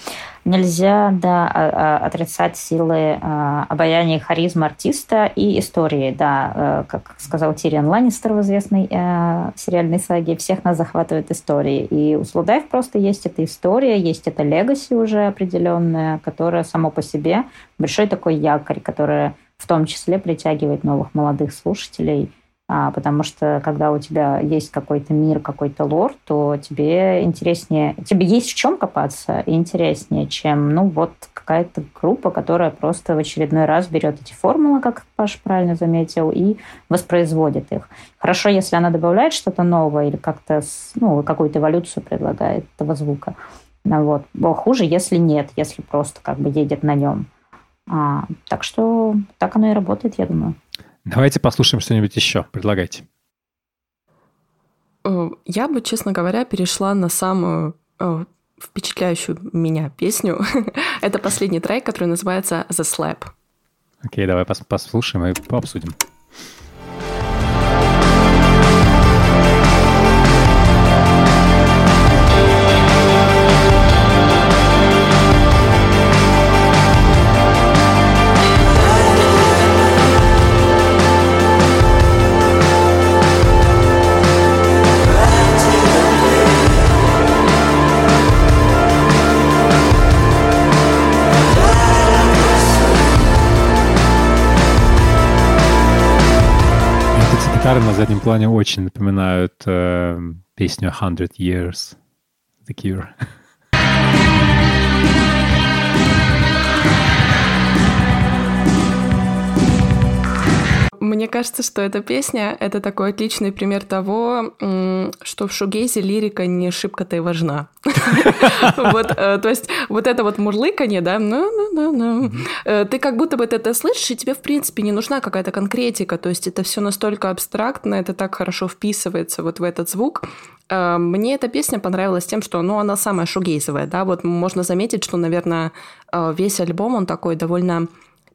нельзя, да, а, а, отрицать силы а, обаяния и харизмы артиста и истории, да. Э, как сказал Тириан Ланнистер в известной э, сериальной саге, всех нас захватывает истории. И у Слудаев просто есть эта история, есть эта легаси уже определенная, которая само по себе большой такой якорь, которая в том числе притягивает новых молодых слушателей – потому что когда у тебя есть какой-то мир, какой-то лор, то тебе интереснее, тебе есть в чем копаться интереснее, чем, ну, вот какая-то группа, которая просто в очередной раз берет эти формулы, как Паш правильно заметил, и воспроизводит их. Хорошо, если она добавляет что-то новое или как-то, ну, какую-то эволюцию предлагает этого звука. Ну, вот. Но хуже, если нет, если просто как бы едет на нем. А, так что так оно и работает, я думаю.
Давайте послушаем что-нибудь еще. Предлагайте.
Э, я бы, честно говоря, перешла на самую э, впечатляющую меня песню. Это последний трек, который называется The Slap.
Окей, okay, давай послушаем и пообсудим. Гитары на заднем плане очень напоминают э, песню «Hundred Years» The Cure.
Мне кажется, что эта песня — это такой отличный пример того, что в шугейзе лирика не шибко-то и важна. Вот, э, то есть вот это вот мурлыканье, да, ну, ну, ну. Э, ты как будто бы это слышишь, и тебе, в принципе, не нужна какая-то конкретика, то есть это все настолько абстрактно, это так хорошо вписывается вот в этот звук, э, мне эта песня понравилась тем, что, ну, она самая шугейзовая, да, вот можно заметить, что, наверное, весь альбом, он такой довольно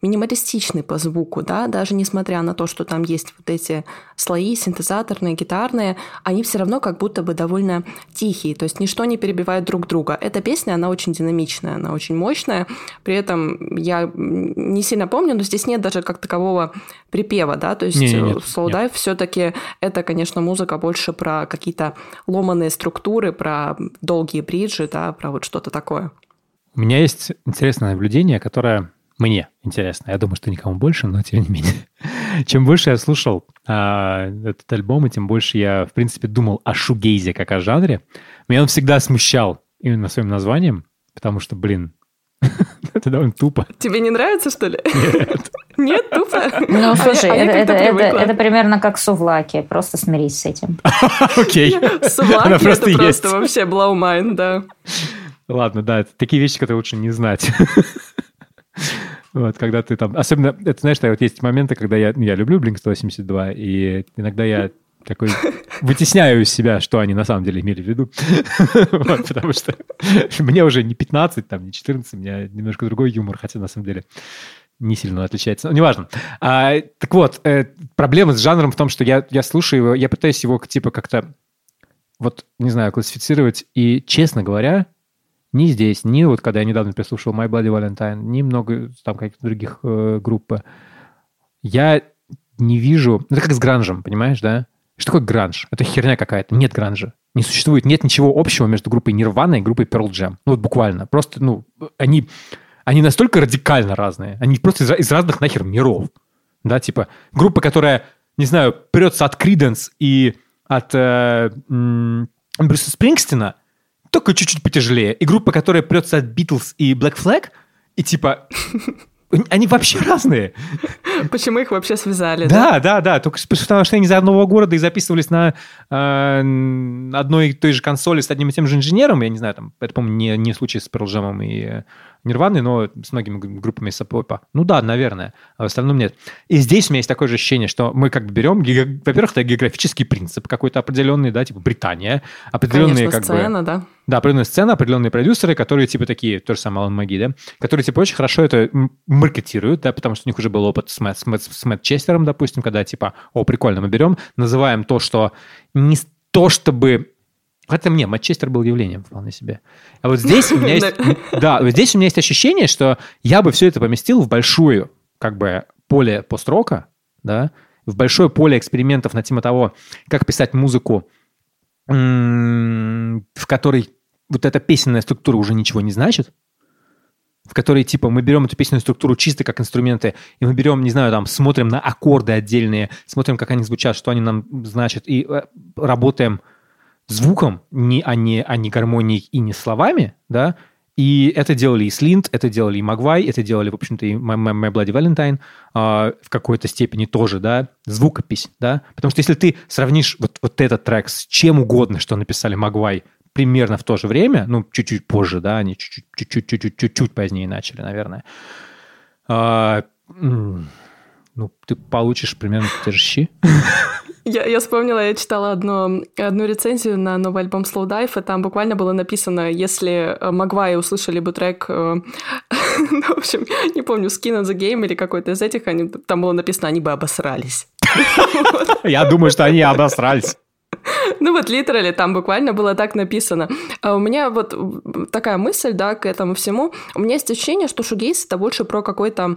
минималистичный по звуку, да, даже несмотря на то, что там есть вот эти слои синтезаторные, гитарные, они все равно как будто бы довольно тихие, то есть ничто не перебивает друг друга. Эта песня, она очень динамичная, она очень мощная, при этом я не сильно помню, но здесь нет даже как такового припева, да, то есть не, не, нет, Slow Dive все-таки это, конечно, музыка больше про какие-то ломаные структуры, про долгие бриджи, да, про вот что-то такое.
У меня есть интересное наблюдение, которое мне интересно. Я думаю, что никому больше, но тем не менее. Чем больше я слушал а, этот альбом, и тем больше я, в принципе, думал о шугейзе как о жанре. Меня он всегда смущал именно своим названием, потому что, блин, это довольно тупо.
Тебе не нравится, что ли?
Нет.
Нет, тупо?
Ну, а слушай, а это, это, это, это примерно как сувлаки. Просто смирись с этим.
Окей.
Сувлаки это просто, просто вообще blow mind, да.
Ладно, да, это такие вещи, которые лучше не знать. Вот, когда ты там... Особенно, это, знаешь, вот есть моменты, когда я, я люблю Blink-182, и иногда я такой вытесняю из себя, что они на самом деле имели в виду. вот, потому что мне уже не 15, там, не 14, у меня немножко другой юмор, хотя на самом деле не сильно отличается. Но неважно. А, так вот, э, проблема с жанром в том, что я, я слушаю его, я пытаюсь его типа как-то вот, не знаю, классифицировать, и, честно говоря, ни здесь, ни вот когда я недавно переслушал My Bloody Valentine, ни много там каких-то других э, групп. Я не вижу... Это как с гранжем, понимаешь, да? Что такое гранж? Это херня какая-то. Нет гранжа. Не существует, нет ничего общего между группой Nirvana и группой Pearl Jam. Ну вот буквально. Просто, ну, они, они настолько радикально разные. Они просто из, из разных нахер миров. Да, типа группа, которая, не знаю, прется от Криденс и от э, м- Брюса Спрингстина, только чуть-чуть потяжелее. И группа, которая прется от Beatles и Black Flag, и типа... Они вообще разные.
Почему их вообще связали?
Да, да, да. да. Только потому что они из одного города и записывались на э, одной и той же консоли с одним и тем же инженером. Я не знаю, там, это, по-моему, не, не случай с Pearl Jam и Нирваны, но с многими группами сапопа. Ну да, наверное, а в остальном нет. И здесь у меня есть такое же ощущение, что мы как бы берем, во-первых, это географический принцип какой-то определенный, да, типа Британия, определенные
Конечно,
как
сцена,
бы...
да.
Да, определенная сцена, определенные продюсеры, которые типа такие, то же самое Алан Маги, да, которые типа очень хорошо это маркетируют, да, потому что у них уже был опыт с Мэтт, с Мэтт, с Мэтт Честером, допустим, когда типа, о, прикольно, мы берем, называем то, что не то, чтобы Хотя мне Манчестер был явлением вполне себе. А вот здесь у меня есть... Да, вот здесь у меня есть ощущение, что я бы все это поместил в большую, как бы, поле построка, да, в большое поле экспериментов на тему того, как писать музыку, в которой вот эта песенная структура уже ничего не значит, в которой, типа, мы берем эту песенную структуру чисто как инструменты, и мы берем, не знаю, там, смотрим на аккорды отдельные, смотрим, как они звучат, что они нам значат, и э, работаем звуком, не, а, не, а не гармонией и не словами, да, и это делали и Слинт, это делали и Магвай, это делали, в общем-то, и My, My, My Bloody Valentine э, в какой-то степени тоже, да, звукопись, да, потому что если ты сравнишь вот, вот этот трек с чем угодно, что написали Магвай примерно в то же время, ну, чуть-чуть позже, да, они чуть-чуть, чуть-чуть позднее начали, наверное, э, ну, ты получишь примерно те же щи.
Я, я вспомнила, я читала одну, одну рецензию на новый альбом Slow Dive, и там буквально было написано, если э, Магвай услышали бы трек, э, ну, в общем, не помню, Skin on the Game или какой-то из этих, они, там было написано, они бы обосрались.
Я думаю, что они обосрались.
Ну вот, литерали, там буквально было так написано. А у меня вот такая мысль, да, к этому всему. У меня есть ощущение, что шугейс — это больше про какой-то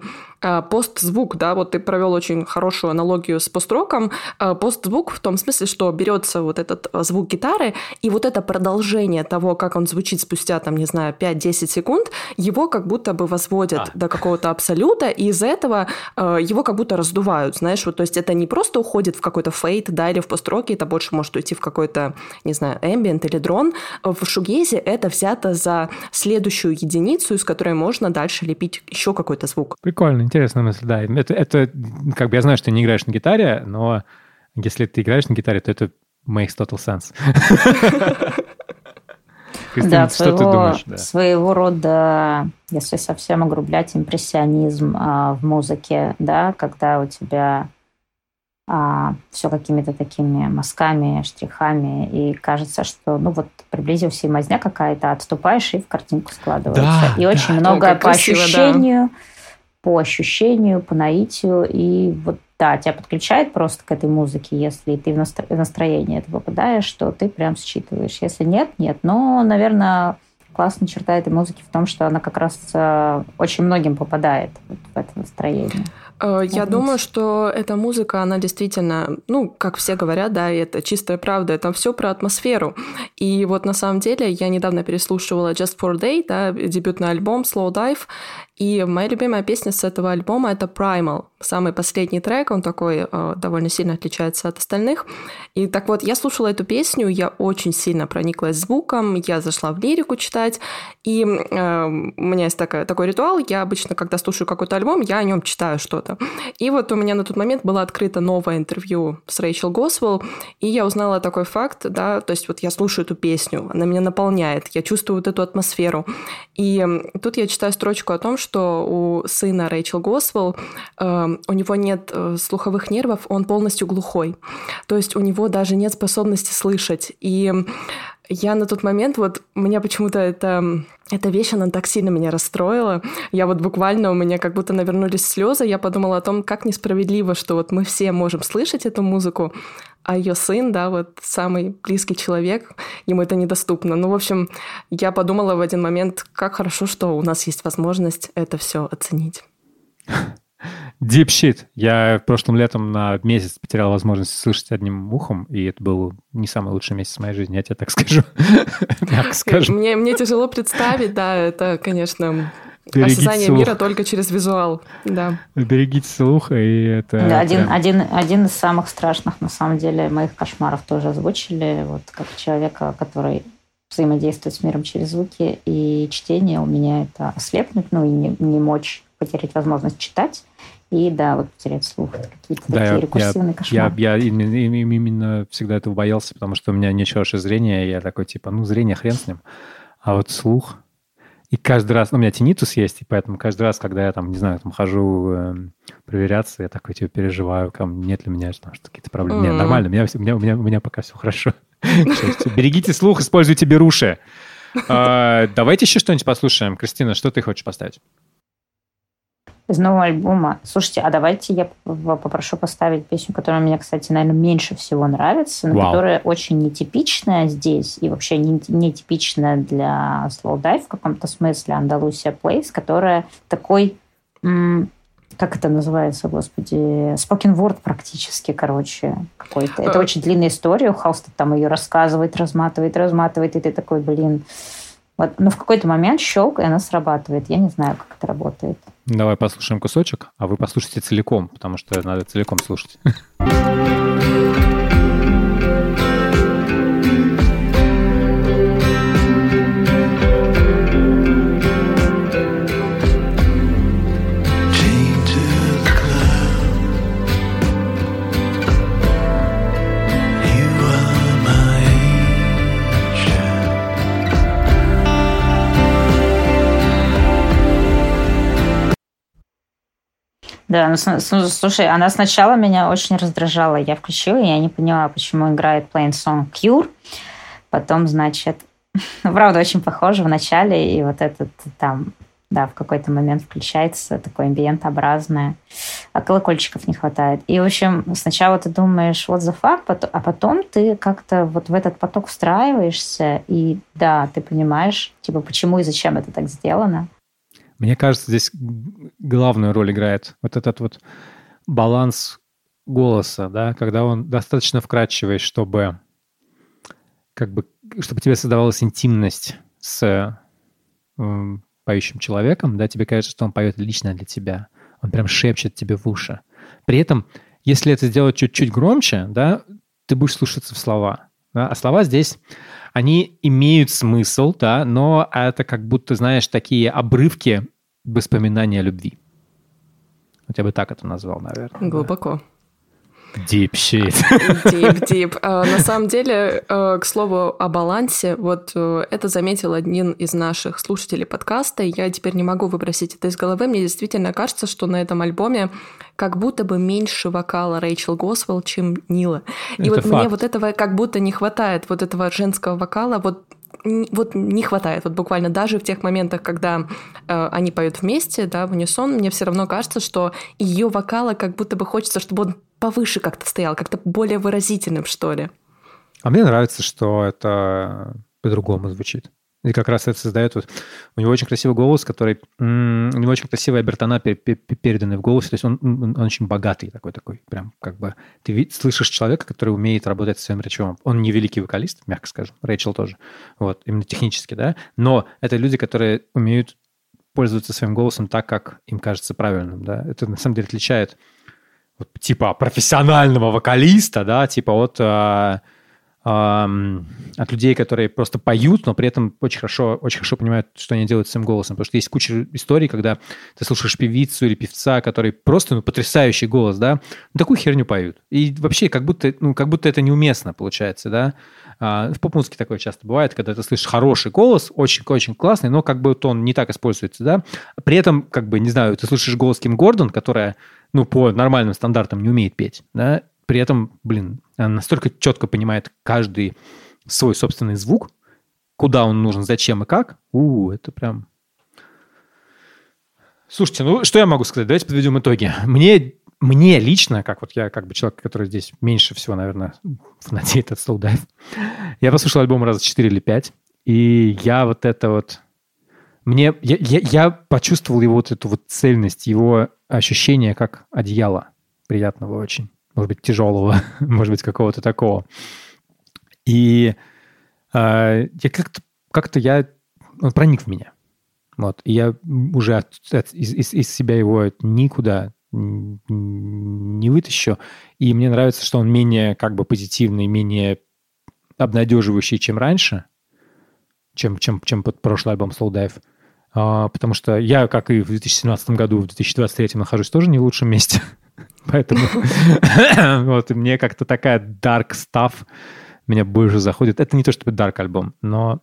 постзвук, да, вот ты провел очень хорошую аналогию с построком. А, постзвук в том смысле, что берется вот этот а, звук гитары, и вот это продолжение того, как он звучит спустя, там, не знаю, 5-10 секунд, его как будто бы возводят а. до какого-то абсолюта, и из-за этого его как будто раздувают, знаешь, вот, то есть это не просто уходит в какой-то фейт, да, или в построке, это больше может уйти в какой-то, не знаю, ambient или дрон. В шугезе это взято за следующую единицу, из которой можно дальше лепить еще какой-то звук.
Прикольно, интересная мысль, да. Это, это как бы я знаю, что ты не играешь на гитаре, но если ты играешь на гитаре, то это makes total sense.
Кристина, да, что своего, ты думаешь? Да. Своего рода, если совсем огрублять, импрессионизм а, в музыке, да, когда у тебя а, все какими-то такими мазками, штрихами, и кажется, что, ну вот, приблизился и мазня какая-то, отступаешь, и в картинку складывается. Да, и очень да. многое по красиво, ощущению, да. По ощущению, по наитию, и вот да, тебя подключает просто к этой музыке, если ты в, настро... в настроение это попадаешь, что ты прям считываешь. Если нет, нет. Но, наверное, классная черта этой музыки в том, что она как раз э, очень многим попадает вот в это настроение.
Э, я думаю, что эта музыка, она действительно, ну, как все говорят, да, и это чистая правда, это все про атмосферу. И вот на самом деле я недавно переслушивала Just for a Day, да, дебютный альбом Slow Dive, и моя любимая песня с этого альбома это Primal, самый последний трек, он такой э, довольно сильно отличается от остальных. И так вот, я слушала эту песню, я очень сильно прониклась звуком, я зашла в лирику читать, и э, у меня есть такая, такой ритуал, я обычно, когда слушаю какой-то альбом, я о нем читаю что-то. И вот у меня на тот момент было открыто новое интервью с Рэйчел Госвелл, и я узнала такой факт, да, то есть вот я слушаю эту песню, она меня наполняет, я чувствую вот эту атмосферу. И тут я читаю строчку о том, что у сына Рэйчел Госвелл э, у него нет э, слуховых нервов, он полностью глухой. То есть у него даже нет способности слышать. И я на тот момент, вот, меня почему-то это, эта вещь, она так сильно меня расстроила. Я вот буквально, у меня как будто навернулись слезы. Я подумала о том, как несправедливо, что вот мы все можем слышать эту музыку, а ее сын, да, вот самый близкий человек, ему это недоступно. Ну, в общем, я подумала в один момент, как хорошо, что у нас есть возможность это все оценить.
Deep shit. Я прошлым летом на месяц потерял возможность слышать одним ухом, и это был не самый лучший месяц в моей жизни, я тебе так скажу.
мне тяжело представить, да, это, конечно, Берегите Осознание слух. мира только через визуал, да.
Берегите слух, и это...
Да, один, один, один из самых страшных, на самом деле, моих кошмаров тоже озвучили. Вот как человека, который взаимодействует с миром через звуки и чтение, у меня это ослепнуть, ну и не, не мочь потерять возможность читать. И да, вот потерять слух. Это какие-то да, такие я, рекурсивные
я, кошмары. Я, я именно, именно всегда этого боялся, потому что у меня ничего хорошее зрение. Я такой, типа, ну, зрение хрен с ним. А вот слух, и каждый раз, ну, у меня тинитус есть, и поэтому каждый раз, когда я там, не знаю, там хожу э, проверяться, я такой, типа, переживаю, там, нет ли меня там, какие-то проблемы. Mm-hmm. Нет, нормально, у меня, у, меня, у, меня, у меня пока все хорошо. Берегите слух, используйте беруши. А, давайте еще что-нибудь послушаем. Кристина, что ты хочешь поставить?
Из нового альбома. Слушайте, а давайте я попрошу поставить песню, которая мне, кстати, наверное, меньше всего нравится, но Вау. которая очень нетипичная здесь и вообще не, нетипичная для Slow Dive в каком-то смысле, Андалусия Place, которая такой как это называется, господи, spoken word практически, короче, какой-то. Это э. очень длинная история, Халстед там ее рассказывает, разматывает, разматывает, и ты такой, блин, вот, но в какой-то момент щелк, и она срабатывает. Я не знаю, как это работает.
Давай послушаем кусочек, а вы послушайте целиком, потому что надо целиком слушать.
Да, ну, слушай, она сначала меня очень раздражала. Я включила, и я не поняла, почему играет Plain Song Cure. Потом, значит, правда, очень похоже в начале, и вот этот там, да, в какой-то момент включается такое амбиентообразное, а колокольчиков не хватает. И, в общем, сначала ты думаешь, вот the fuck, а потом ты как-то вот в этот поток встраиваешься, и да, ты понимаешь, типа, почему и зачем это так сделано.
Мне кажется, здесь главную роль играет вот этот вот баланс голоса, да, когда он достаточно вкрадчивый, чтобы как бы, чтобы тебе создавалась интимность с э, поющим человеком, да, тебе кажется, что он поет лично для тебя. Он прям шепчет тебе в уши. При этом, если это сделать чуть-чуть громче, да, ты будешь слушаться в слова. Да? А слова здесь они имеют смысл, да, но это как будто, знаешь, такие обрывки воспоминания любви. Вот я бы так это назвал, наверное.
Глубоко.
Deep shit.
Deep, deep. А, на самом деле, э, к слову о балансе, вот э, это заметил один из наших слушателей подкаста, и я теперь не могу выбросить это из головы. Мне действительно кажется, что на этом альбоме как будто бы меньше вокала Рэйчел Госвелл, чем Нила. И
Это
вот
факт.
мне вот этого как будто не хватает, вот этого женского вокала, вот вот не хватает, вот буквально даже в тех моментах, когда э, они поют вместе, да, в унисон, мне все равно кажется, что ее вокала как будто бы хочется, чтобы он повыше как-то стоял, как-то более выразительным, что ли.
А мне нравится, что это по-другому звучит. И как раз это создает... Вот, у него очень красивый голос, который... У него очень красивая обертона пер- пер- переданная в голосе. То есть он, он- очень богатый такой, такой. Прям как бы... Ты слышишь человека, который умеет работать со своим речевым. Он не великий вокалист, мягко скажем. Рэйчел тоже. Вот, именно технически, да. Но это люди, которые умеют пользоваться своим голосом так, как им кажется правильным, да. Это на самом деле отличает вот, типа профессионального вокалиста, да, типа от а, от людей, которые просто поют, но при этом очень хорошо, очень хорошо понимают, что они делают своим голосом. Потому что есть куча историй, когда ты слушаешь певицу или певца, который просто ну, потрясающий голос, да, ну, такую херню поют. И вообще как будто, ну, как будто это неуместно получается, да. А, в поп-музыке такое часто бывает, когда ты слышишь хороший голос, очень-очень классный, но как бы он не так используется, да. При этом, как бы, не знаю, ты слышишь голос Ким Гордон, которая, ну, по нормальным стандартам не умеет петь, да, при этом, блин, настолько четко понимает каждый свой собственный звук, куда он нужен, зачем и как. У, это прям... Слушайте, ну что я могу сказать? Давайте подведем итоги. Мне, мне лично, как вот я как бы человек, который здесь меньше всего, наверное, фанатеет от Slow Dive, я послушал альбом раза 4 или 5, и я вот это вот... Мне, я, я, я почувствовал его вот эту вот цельность, его ощущение как одеяла приятного очень может быть, тяжелого, может быть, какого-то такого. И э, я как-то, как-то я, он проник в меня. Вот. И я уже от, от, из, из, из себя его никуда не вытащу. И мне нравится, что он менее как бы позитивный, менее обнадеживающий, чем раньше, чем, чем, чем под прошлый альбом Slow Dive. А, потому что я, как и в 2017 году, в 2023 нахожусь тоже не в лучшем месте. Поэтому вот мне как-то такая dark stuff меня больше заходит. Это не то чтобы dark альбом, но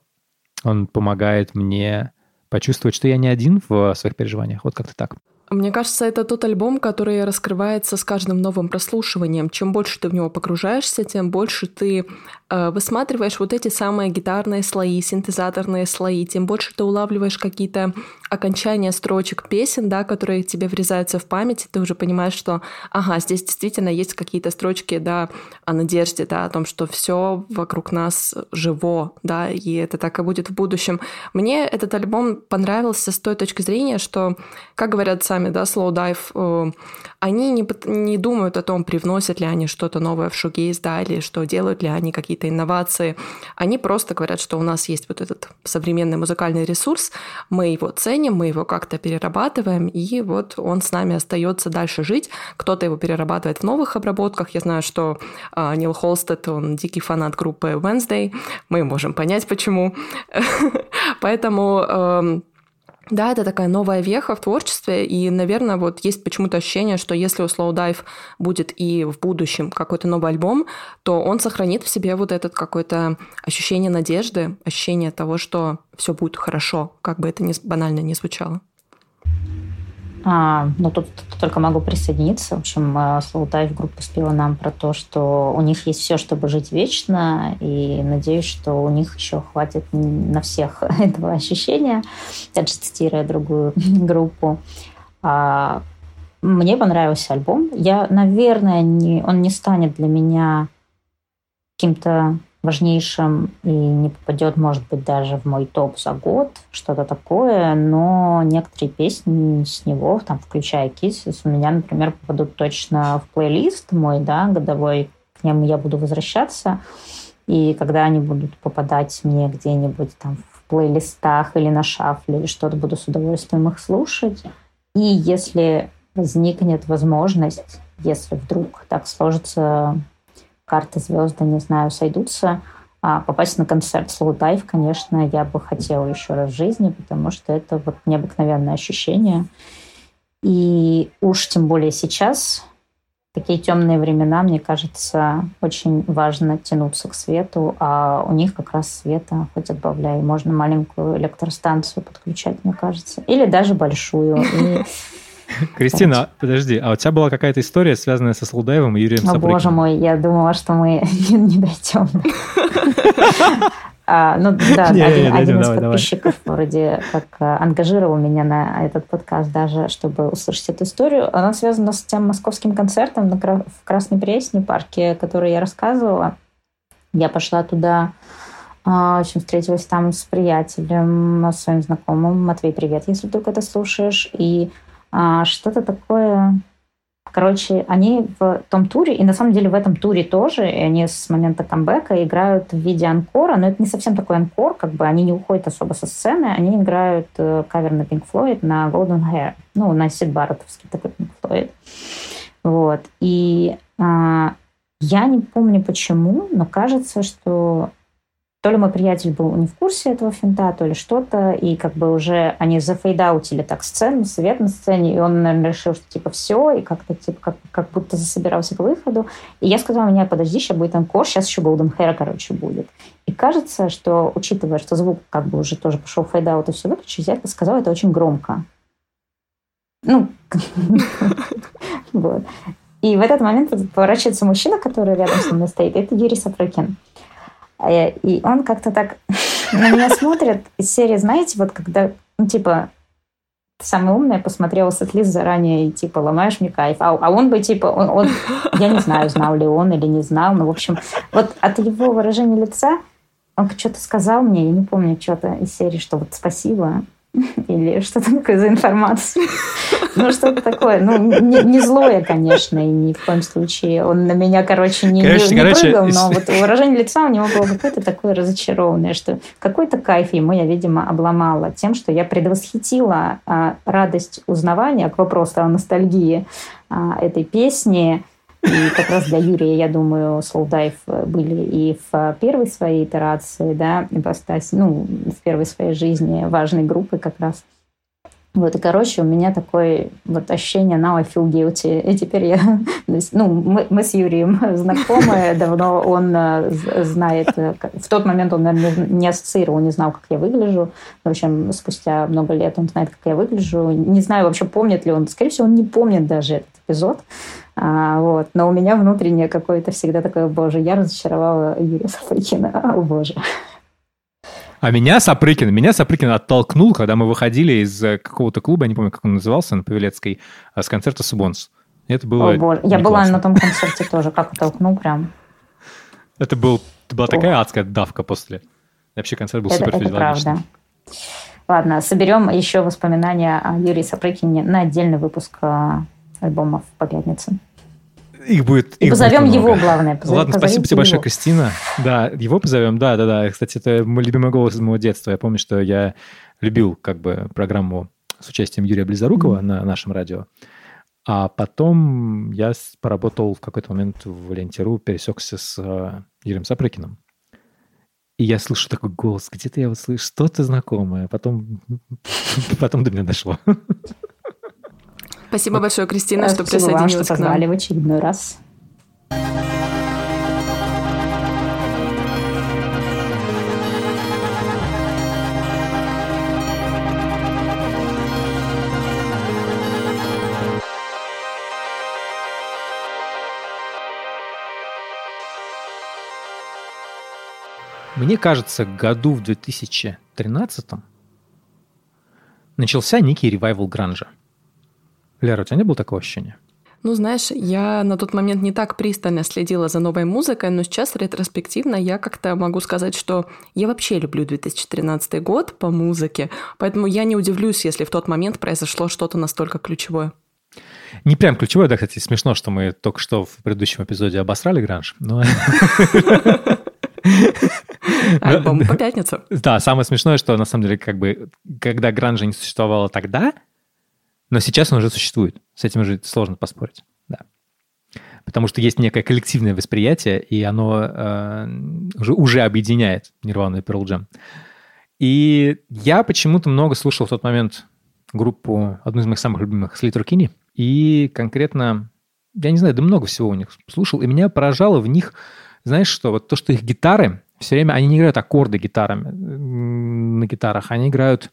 он помогает мне почувствовать, что я не один в своих переживаниях. Вот как-то так.
Мне кажется, это тот альбом, который раскрывается с каждым новым прослушиванием. Чем больше ты в него погружаешься, тем больше ты э, высматриваешь вот эти самые гитарные слои, синтезаторные слои, тем больше ты улавливаешь какие-то окончания строчек песен, да, которые тебе врезаются в память, и ты уже понимаешь, что, ага, здесь действительно есть какие-то строчки, да, о надежде, да, о том, что все вокруг нас живо, да, и это так и будет в будущем. Мне этот альбом понравился с той точки зрения, что, как говорят сами, да, Slow Dive, они не, не думают о том, привносят ли они что-то новое в шугейз, да, или что делают ли они какие-то инновации. Они просто говорят, что у нас есть вот этот современный музыкальный ресурс, мы его ценим, мы его как-то перерабатываем, и вот он с нами остается дальше жить. Кто-то его перерабатывает в новых обработках. Я знаю, что э, Нил Холстед, он дикий фанат группы Wednesday. Мы можем понять, почему. Поэтому эм, да, это такая новая веха в творчестве, и, наверное, вот есть почему-то ощущение, что если у Slow Dive будет и в будущем какой-то новый альбом, то он сохранит в себе вот этот какое-то ощущение надежды, ощущение того, что все будет хорошо, как бы это ни банально не звучало.
А, ну, тут только могу присоединиться. В общем, Slow Dive группа спела нам про то, что у них есть все, чтобы жить вечно, и надеюсь, что у них еще хватит на всех этого ощущения. Опять же, цитируя другую группу. А, мне понравился альбом. Я, наверное, не, он не станет для меня каким-то важнейшим и не попадет, может быть, даже в мой топ за год, что-то такое, но некоторые песни с него, там, включая Kisses, у меня, например, попадут точно в плейлист мой, да, годовой, к нему я буду возвращаться, и когда они будут попадать мне где-нибудь там в плейлистах или на шафле или что-то, буду с удовольствием их слушать. И если возникнет возможность, если вдруг так сложится карты звезды, не знаю, сойдутся. А попасть на концерт Slow Dive, конечно, я бы хотела еще раз в жизни, потому что это вот необыкновенное ощущение. И уж тем более сейчас, такие темные времена, мне кажется, очень важно тянуться к свету, а у них как раз света хоть отбавляй. Можно маленькую электростанцию подключать, мне кажется. Или даже большую. И...
Кристина, подожди, а у тебя была какая-то история, связанная со Слудаевым и Юрием
О, боже мой, я думала, что мы не, дойдем. А, ну да, не, один, не, один из давай, подписчиков давай. вроде как э, ангажировал меня на этот подкаст даже, чтобы услышать эту историю. Она связана с тем московским концертом на, в Красной Пресне, парке, который я рассказывала. Я пошла туда, а, в общем, встретилась там с приятелем, своим знакомым. Матвей, привет, если вдруг это слушаешь. И а, что-то такое Короче, они в том туре, и на самом деле в этом туре тоже, и они с момента камбэка играют в виде анкора, но это не совсем такой анкор, как бы они не уходят особо со сцены, они играют э, кавер на Pink Floyd на Golden Hair, ну, на Сид Барреттовский такой Pink Floyd. Вот. И а, я не помню почему, но кажется, что то ли мой приятель был не в курсе этого финта, то ли что-то, и как бы уже они зафейдаутили так сцену, свет на сцене, и он, наверное, решил, что типа все, и как-то типа как, как будто засобирался к выходу. И я сказала, мне, подожди, сейчас будет encore, сейчас еще Golden Hair, короче, будет. И кажется, что, учитывая, что звук как бы уже тоже пошел fade out и все выключить, я сказала это очень громко. Ну, вот. И в этот момент поворачивается мужчина, который рядом со мной стоит, это Юрий Сапрыкин. Э, и он как-то так на меня смотрит из серии, знаете, вот когда, ну, типа, ты самый умный, посмотрела сет-лист заранее и, типа, ломаешь мне кайф. А, а он бы, типа, он, он, я не знаю, знал ли он или не знал, но, в общем, вот от его выражения лица он что-то сказал мне, я не помню, что-то из серии, что вот спасибо, или что-то такое за информацию. Ну, что-то такое. Ну, не, не злое, конечно, и ни в коем случае. Он на меня, короче, не, короче, не, не короче, прыгал, но вот выражение лица у него было какое-то такое разочарованное, что какой-то кайф ему я, видимо, обломала тем, что я предвосхитила а, радость узнавания к вопросу о ностальгии а, этой песни, и как раз для Юрия, я думаю, Slow Dive были и в первой своей итерации, да, ипостась, ну, в первой своей жизни важной группы как раз. Вот, и, короче, у меня такое вот ощущение now I feel guilty. И теперь я... Ну, мы, мы с Юрием знакомы давно, он э, знает... Э, в тот момент он, наверное, не ассоциировал, не знал, как я выгляжу. В общем, спустя много лет он знает, как я выгляжу. Не знаю, вообще помнит ли он. Скорее всего, он не помнит даже этот эпизод. А, вот. Но у меня внутреннее какое-то всегда такое, боже, я разочаровала Юрия Сапрыкина, о боже.
А меня Сапрыкин, меня Сапрыкин оттолкнул, когда мы выходили из э, какого-то клуба, я не помню, как он назывался, на Павелецкой, э, с концерта Субонс. Это было
О, боже. Я была на том концерте тоже, как оттолкнул прям.
Это был, была такая адская давка после. Вообще концерт был это, супер
Это правда. Ладно, соберем еще воспоминания о Юрии Сапрыкине на отдельный выпуск э, альбомов по пятницам.
Их будет.
И их позовем будет его, главное.
Позов, Ладно, спасибо тебе большое, Кристина. Да, его позовем. Да, да, да. Кстати, это мой любимый голос из моего детства. Я помню, что я любил как бы программу с участием Юрия Близорукова mm-hmm. на нашем радио. А потом я поработал в какой-то момент в Ленте.ру, пересекся с uh, Юрием Сапрыкиным. И я слышу такой голос, где-то я его слышу, что-то знакомое. Потом, потом до меня дошло.
Спасибо большое, Кристина, что присоединилась вам, что позвали
в очередной раз.
Мне кажется, году в 2013 начался некий ревайвал гранжа. Лера, у тебя не было такого ощущения?
Ну, знаешь, я на тот момент не так пристально следила за новой музыкой, но сейчас ретроспективно я как-то могу сказать, что я вообще люблю 2013 год по музыке, поэтому я не удивлюсь, если в тот момент произошло что-то настолько ключевое.
Не прям ключевое, да, кстати, смешно, что мы только что в предыдущем эпизоде обосрали гранж, но...
Альбом по пятницу.
Да, самое смешное, что на самом деле, как бы, когда гранжа не существовало тогда, но сейчас он уже существует. С этим уже сложно поспорить. Да. Потому что есть некое коллективное восприятие, и оно э, уже, уже объединяет Нирвану и Pearl Jam. И я почему-то много слушал в тот момент группу, одну из моих самых любимых, Слитер Кини, и конкретно я не знаю, да много всего у них слушал, и меня поражало в них, знаешь что, вот то, что их гитары, все время, они не играют аккорды гитарами на гитарах, они играют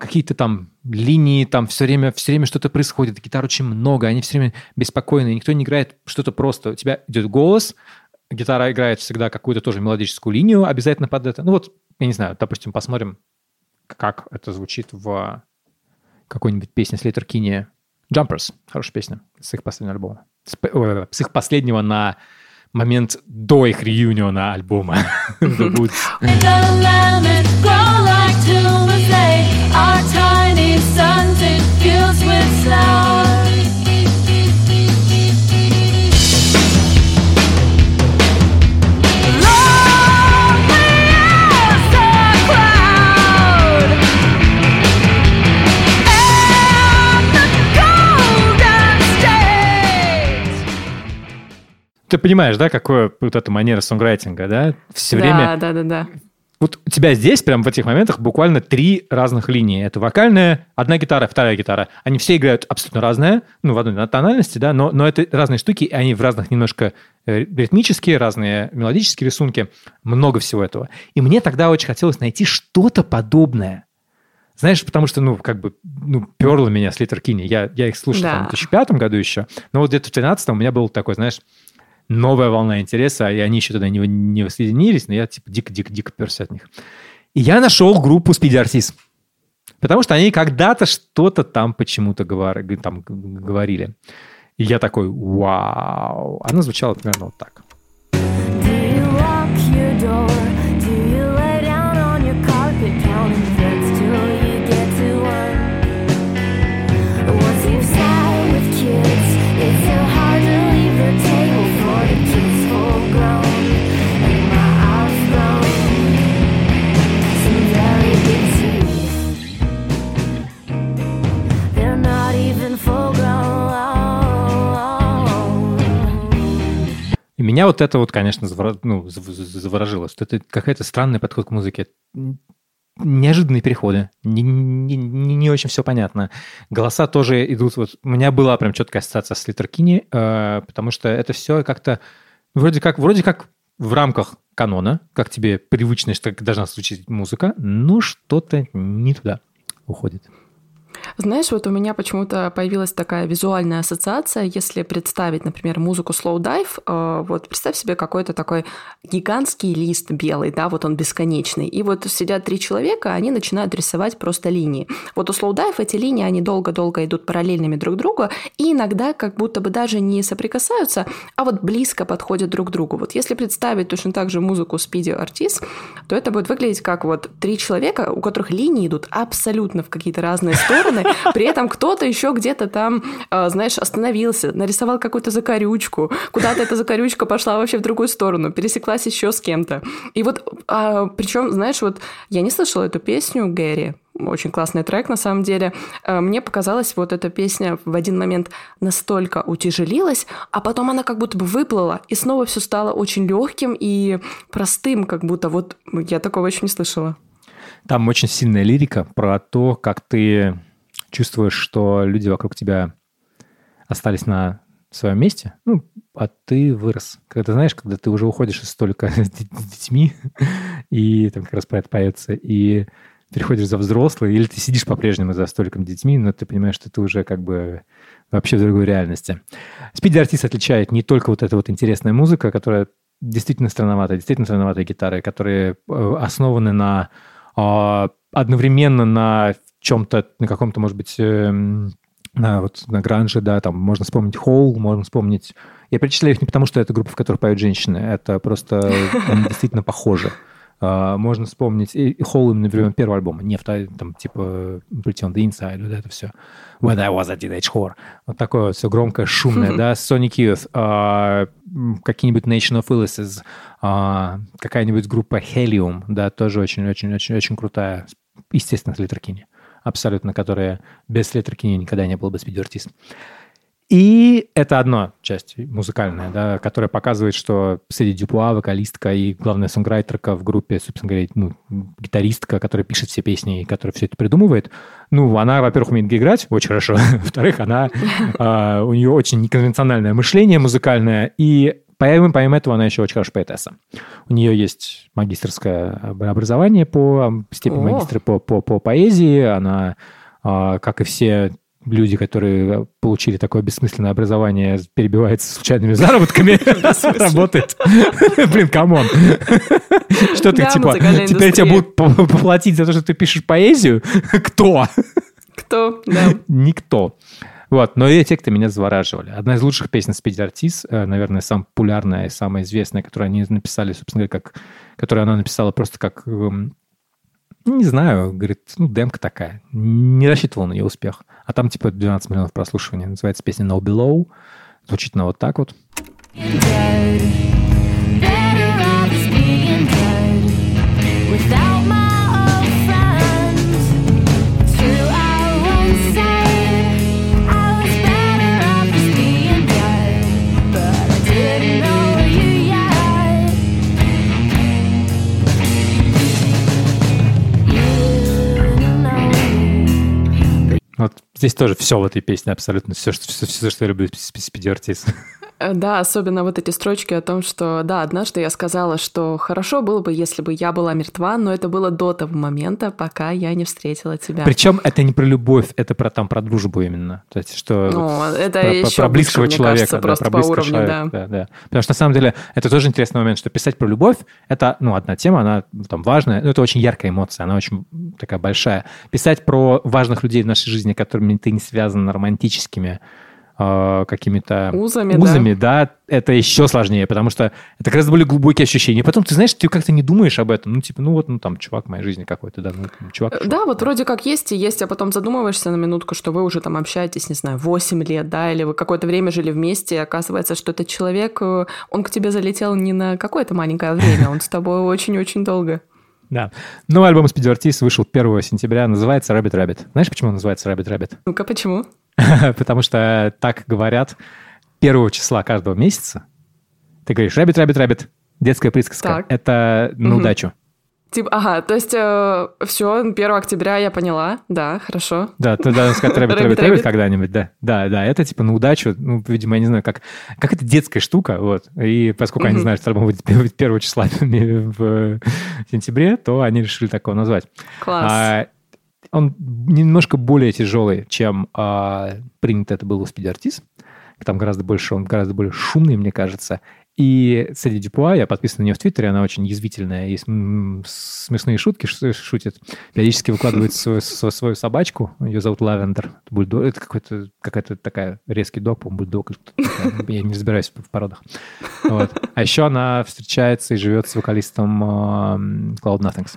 какие-то там линии, там все время, все время что-то происходит, гитар очень много, они все время беспокойные, никто не играет что-то просто. У тебя идет голос, гитара играет всегда какую-то тоже мелодическую линию обязательно под это. Ну вот, я не знаю, допустим, посмотрим, как это звучит в какой-нибудь песне с Литер Кинни Jumpers. Хорошая песня с их последнего альбома. С, с их последнего на момент до их реюниона альбома. Ты понимаешь, да, какое вот эта манера сонграйтинга, да? Все
да,
время...
Да, да, да.
Вот у тебя здесь, прям в этих моментах, буквально три разных линии. Это вокальная, одна гитара, вторая гитара. Они все играют абсолютно разные, ну, в одной тональности, да, но, но это разные штуки, и они в разных немножко э, ритмические, разные мелодические рисунки. Много всего этого. И мне тогда очень хотелось найти что-то подобное. Знаешь, потому что, ну, как бы, ну, перло меня с Литер Кинни. Я, я их слушал да. там, в 2005 году еще, но вот где-то в 2013 у меня был такой, знаешь, новая волна интереса, и они еще тогда не, не воссоединились, но я типа дико-дико-дико перся от них. И я нашел группу Speedy Artist. Потому что они когда-то что-то там почему-то говор, там говорили. И я такой, вау. Она звучала примерно вот так. И меня вот это вот, конечно, завор... ну, заворожило, что это какой-то странный подход к музыке. Неожиданные переходы, не, не, не, очень все понятно. Голоса тоже идут. Вот у меня была прям четкая ассоциация с Литеркини, э, потому что это все как-то вроде как, вроде как в рамках канона, как тебе привычно, что должна звучать музыка, но что-то не туда уходит.
Знаешь, вот у меня почему-то появилась такая визуальная ассоциация, если представить, например, музыку Slow Dive, э, вот представь себе какой-то такой гигантский лист белый, да, вот он бесконечный, и вот сидят три человека, они начинают рисовать просто линии. Вот у Slow Dive эти линии, они долго-долго идут параллельными друг другу, и иногда как будто бы даже не соприкасаются, а вот близко подходят друг к другу. Вот если представить точно так же музыку Speedy Artist, то это будет выглядеть как вот три человека, у которых линии идут абсолютно в какие-то разные стороны, стороны, при этом кто-то еще где-то там, а, знаешь, остановился, нарисовал какую-то закорючку, куда-то эта закорючка пошла вообще в другую сторону, пересеклась еще с кем-то. И вот, а, причем, знаешь, вот я не слышала эту песню Гэри, очень классный трек на самом деле. А, мне показалось, вот эта песня в один момент настолько утяжелилась, а потом она как будто бы выплыла, и снова все стало очень легким и простым, как будто вот я такого еще не слышала.
Там очень сильная лирика про то, как ты чувствуешь, что люди вокруг тебя остались на своем месте, ну, а ты вырос. Когда, знаешь, когда ты уже уходишь из столика с детьми, и там как раз про это поется, и переходишь за взрослый, или ты сидишь по-прежнему за столиком с детьми, но ты понимаешь, что ты уже как бы вообще в другой реальности. Спиди-артист отличает не только вот эта вот интересная музыка, которая действительно странноватая, действительно странноватые гитары, которые э, основаны на а, одновременно на чем-то, на каком-то, может быть, эм, на, вот, на гранже, да, там можно вспомнить Холл, можно вспомнить... Я перечисляю их не потому, что это группа, в которой поют женщины, это просто они действительно похожи. Uh, можно вспомнить и, Холл именно времен первого альбома, не там, типа Pretty on the Inside, вот это все. When I was a teenage whore. Вот такое вот все громкое, шумное, да, Sonic Youth, uh, какие-нибудь Nation of Illnesses, какая-нибудь группа Helium, да, тоже очень-очень-очень-очень крутая, естественно, с Литеркини абсолютно, которая без Летеркини никогда не был бы спидвертист. И это одна часть музыкальная, да, которая показывает, что Сэдди Дюпуа, вокалистка и главная сонграйтерка в группе, собственно говоря, ну, гитаристка, которая пишет все песни и которая все это придумывает, ну, она, во-первых, умеет играть очень хорошо, во-вторых, она, э, у нее очень неконвенциональное мышление музыкальное, и Помимо, помимо этого, она еще очень хорошая поэтесса. У нее есть магистрское образование по степени магистра по, по, по поэзии. Она, а, как и все люди, которые получили такое бессмысленное образование, перебивается случайными заработками, работает. Блин, come on. Что ты, типа, теперь тебя будут поплатить за то, что ты пишешь поэзию? Кто?
Кто, да.
Никто. Вот, но и те, кто меня завораживали. Одна из лучших песен Speedy Ortiz, э, наверное, самая популярная и самая известная, которую они написали, собственно говоря, как, которую она написала просто как эм, не знаю, говорит, ну, демка такая. Не рассчитывал на ее успех. А там типа 12 миллионов прослушиваний. Называется песня No Below. Звучит на вот так вот. Without здесь тоже все в этой песне абсолютно, все, что, все, все, что я люблю Спиди Артис.
Э, да, особенно вот эти строчки о том, что, да, однажды я сказала, что хорошо было бы, если бы я была мертва, но это было до того момента, пока я не встретила тебя.
Причем это не про любовь, это про там про дружбу именно. То есть, что
ну, это про, еще про близкого близко, человека, кажется, да, просто про близкого по уровню,
человека, да. Да, да. Потому что на самом деле это тоже интересный момент, что писать про любовь это, ну, одна тема, она там важная, ну, это очень яркая эмоция, она очень такая большая. Писать про важных людей в нашей жизни, которыми ты не связан романтическими э, какими-то
узами,
узами да. да, это еще сложнее, потому что это гораздо более глубокие ощущения. Потом ты знаешь, ты как-то не думаешь об этом. Ну, типа, ну вот, ну там, чувак в моей жизни какой-то, да, ну, чувак. чувак
да, вот вроде как есть и есть, а потом задумываешься на минутку, что вы уже там общаетесь, не знаю, 8 лет, да, или вы какое-то время жили вместе, и оказывается, что этот человек, э, он к тебе залетел не на какое-то маленькое время, он с тобой очень-очень долго.
Да. Ну, альбом Speedy Ortiz вышел 1 сентября, называется Rabbit Rabbit. Знаешь, почему он называется Rabbit Rabbit?
Ну-ка, почему?
Потому что так говорят первого числа каждого месяца. Ты говоришь Rabbit Rabbit Rabbit. Детская присказка. Так. Это на угу. удачу.
Типа, ага, то есть э, все, 1 октября я поняла, да, хорошо.
Да, ты должен сказать rabbit, rabbit, rabbit когда-нибудь, да. Да, да, это типа на удачу, ну, видимо, я не знаю, как, как это детская штука, вот. И поскольку они знают, что будет 1 числа в сентябре, то они решили такого назвать.
Класс. А,
он немножко более тяжелый, чем а, принято это было у Speed. Там гораздо больше, он гораздо более шумный, мне кажется. И Сэдди Дюпуа, я подписан на нее в Твиттере, она очень язвительная, есть смешные шутки, шутит. Периодически выкладывает свою, свою собачку, ее зовут Лавендер. Бульдог, это какой-то, какая-то такая резкий дог, по-моему, бульдог. Я не разбираюсь в породах. Вот. А еще она встречается и живет с вокалистом uh, Cloud Nothings.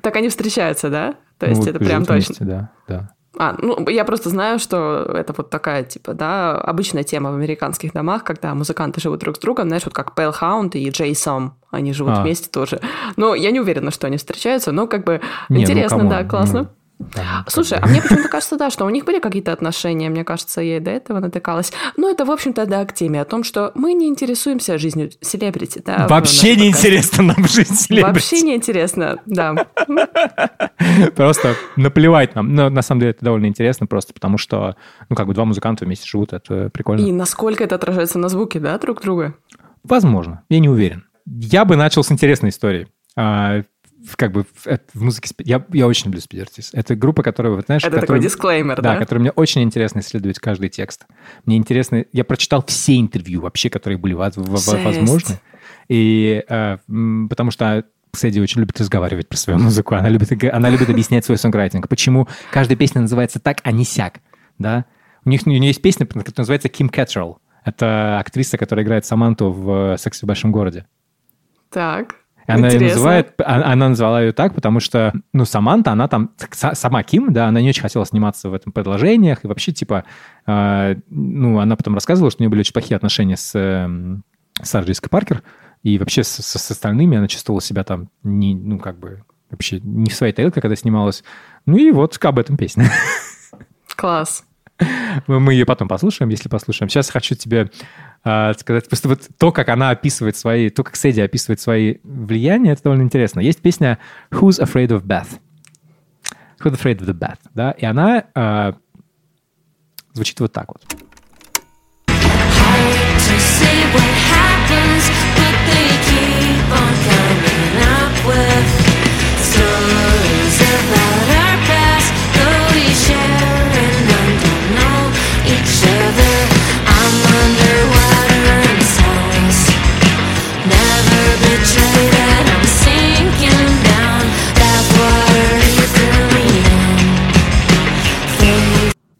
Так они встречаются, да? То есть ну, это прям точно?
Да, да.
А, ну, я просто знаю, что это вот такая, типа, да, обычная тема в американских домах, когда музыканты живут друг с другом, знаешь, вот как Pale Hound и Джей Сом, они живут а. вместе тоже. Но я не уверена, что они встречаются, но как бы не, ну, интересно, ну, да, классно. Ну, да, Слушай, а мне почему-то кажется, да, что у них были какие-то отношения, мне кажется, я и до этого натыкалась. Но это, в общем-то, да, к теме о том, что мы не интересуемся жизнью селебрити. Да,
Вообще не интересно нам жизнь селебрити.
Вообще не интересно, да.
Просто наплевать нам. Но на самом деле это довольно интересно просто потому, что, ну, как бы два музыканта вместе живут, это прикольно.
И насколько это отражается на звуке, да, друг друга?
Возможно, я не уверен. Я бы начал с интересной истории а, как бы в, в музыке... Я, я очень люблю Speed Это группа, которая, вот, знаешь...
Это
которая,
такой дисклеймер, да?
Да, которой мне очень интересно исследовать каждый текст. Мне интересно... Я прочитал все интервью вообще, которые были возможны. И э, потому что Сэдди очень любит разговаривать про свою музыку. Она любит, она любит объяснять свой сонграйтинг. Почему каждая песня называется так, а не сяк. Да? У них у нее есть песня, которая называется Ким Кэтролл. Это актриса, которая играет Саманту в «Сексе в большом городе».
Так.
Она ее называет, а, она назвала ее так, потому что, ну, Саманта, она там, сама Ким, да, она не очень хотела сниматься в этом предложениях, и вообще, типа, э, ну, она потом рассказывала, что у нее были очень плохие отношения с э, Сарой Джессикой Паркер, и вообще с, с, с остальными она чувствовала себя там, не, ну, как бы, вообще не в своей тарелке, когда снималась. Ну и вот об этом песня.
Класс.
Мы ее потом послушаем, если послушаем. Сейчас хочу тебе э, сказать, просто вот то, как она описывает свои, то, как Сэдди описывает свои влияния, это довольно интересно. Есть песня «Who's Afraid of Beth?» «Who's Afraid of the Beth?» да? И она э, звучит вот так вот. to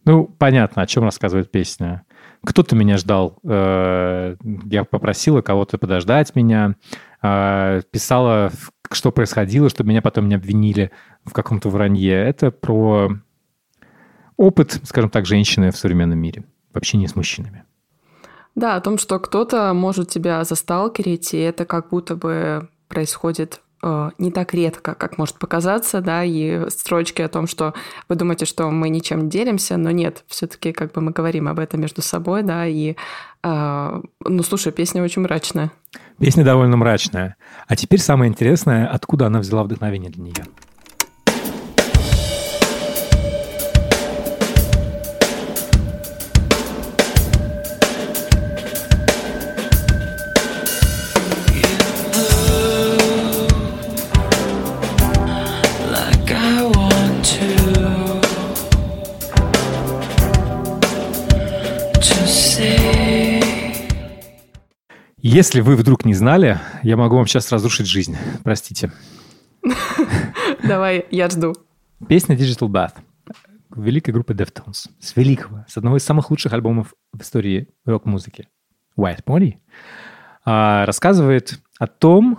Ну, понятно, о чем рассказывает песня. Кто-то меня ждал. Э, я попросила кого-то подождать меня. Э, писала, что происходило, чтобы меня потом не обвинили в каком-то вранье. Это про опыт, скажем так, женщины в современном мире в общении с мужчинами.
Да, о том, что кто-то может тебя засталкерить, и это как будто бы происходит Э, не так редко, как может показаться, да, и строчки о том, что вы думаете, что мы ничем не делимся, но нет, все-таки как бы мы говорим об этом между собой, да, и, э, ну, слушай, песня очень мрачная.
Песня довольно мрачная. А теперь самое интересное, откуда она взяла вдохновение для нее. Если вы вдруг не знали, я могу вам сейчас разрушить жизнь. Простите.
Давай, я жду.
Песня Digital Bath великой группы Deftones. С великого, с одного из самых лучших альбомов в истории рок-музыки. White Pony. А, рассказывает о том,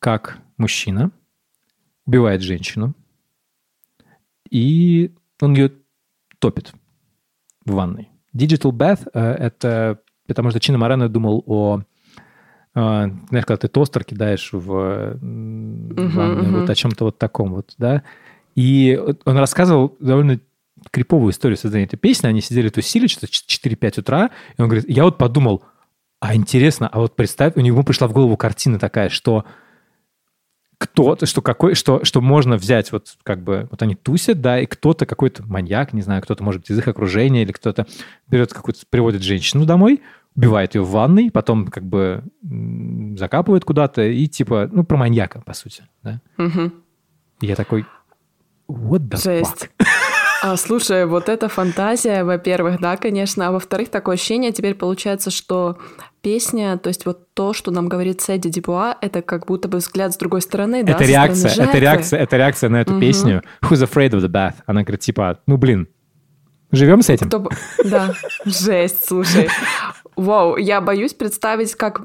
как мужчина убивает женщину, и он ее топит в ванной. Digital Bath э, — это потому что Чино Морено думал о знаешь, когда ты тостер кидаешь в, uh-huh, ванную, uh-huh. вот о чем-то вот таком вот, да. И он рассказывал довольно криповую историю создания этой песни. Они сидели тусили что-то 4-5 утра, и он говорит, я вот подумал, а интересно, а вот представь, у него пришла в голову картина такая, что кто-то, что какой, что, что можно взять, вот как бы, вот они тусят, да, и кто-то, какой-то маньяк, не знаю, кто-то, может быть, из их окружения, или кто-то берет какую-то, приводит женщину домой, убивает ее в ванной, потом как бы закапывает куда-то и типа, ну, про маньяка, по сути, да. Угу. И я такой, what the Жесть. fuck?
А, слушай, вот эта фантазия, во-первых, да, конечно, а во-вторых, такое ощущение теперь получается, что песня, то есть вот то, что нам говорит Сэдди Дебуа, это как будто бы взгляд с другой стороны,
это
да,
реакция, это реакция, это реакция на эту угу. песню. Who's afraid of the bath? Она говорит типа, ну блин, живем с этим? Кто...
Да, жесть, слушай. Вау, я боюсь представить, как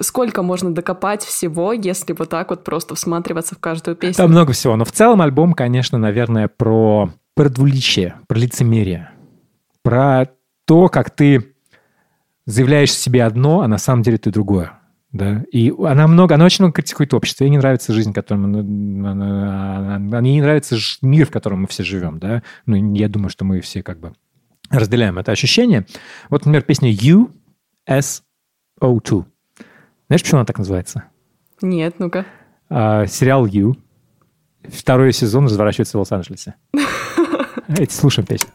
сколько можно докопать всего, если вот так вот просто всматриваться в каждую песню.
Там много всего, но в целом альбом, конечно, наверное, про, про двуличие, про лицемерие, про то, как ты заявляешь себе одно, а на самом деле ты другое. Да, и она много, она очень много критикует общество. Ей не нравится жизнь, в которой мы, ей не нравится мир, в котором мы все живем, да. Ну, я думаю, что мы все как бы разделяем это ощущение. Вот, например, песня You SO2. Знаешь, почему она так называется?
Нет, ну-ка.
А, сериал You. Второй сезон разворачивается в Лос-Анджелесе. Слушаем песню.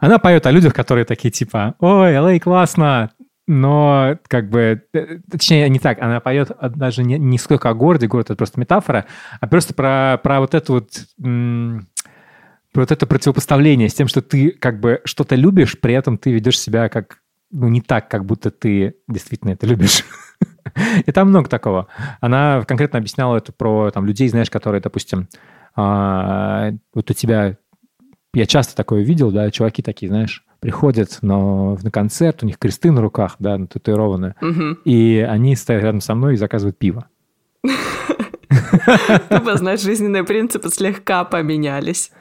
Она поет о людях, которые такие типа, ой, Л.А. классно, но как бы, э, точнее, не так, она поет даже не, не сколько о городе, город это просто метафора, а просто про, про вот это вот, про вот это противопоставление с тем, что ты как бы что-то любишь, при этом ты ведешь себя как, ну, не так, как будто ты действительно это любишь. И там много такого. Она конкретно объясняла это про там, людей, знаешь, которые, допустим, а, вот у тебя я часто такое видел, да, чуваки такие, знаешь, приходят на, на концерт, у них кресты на руках, да, татуированы,
Мгм.
и они стоят рядом со мной и заказывают пиво.
Тупо, знаешь, жизненные принципы слегка поменялись.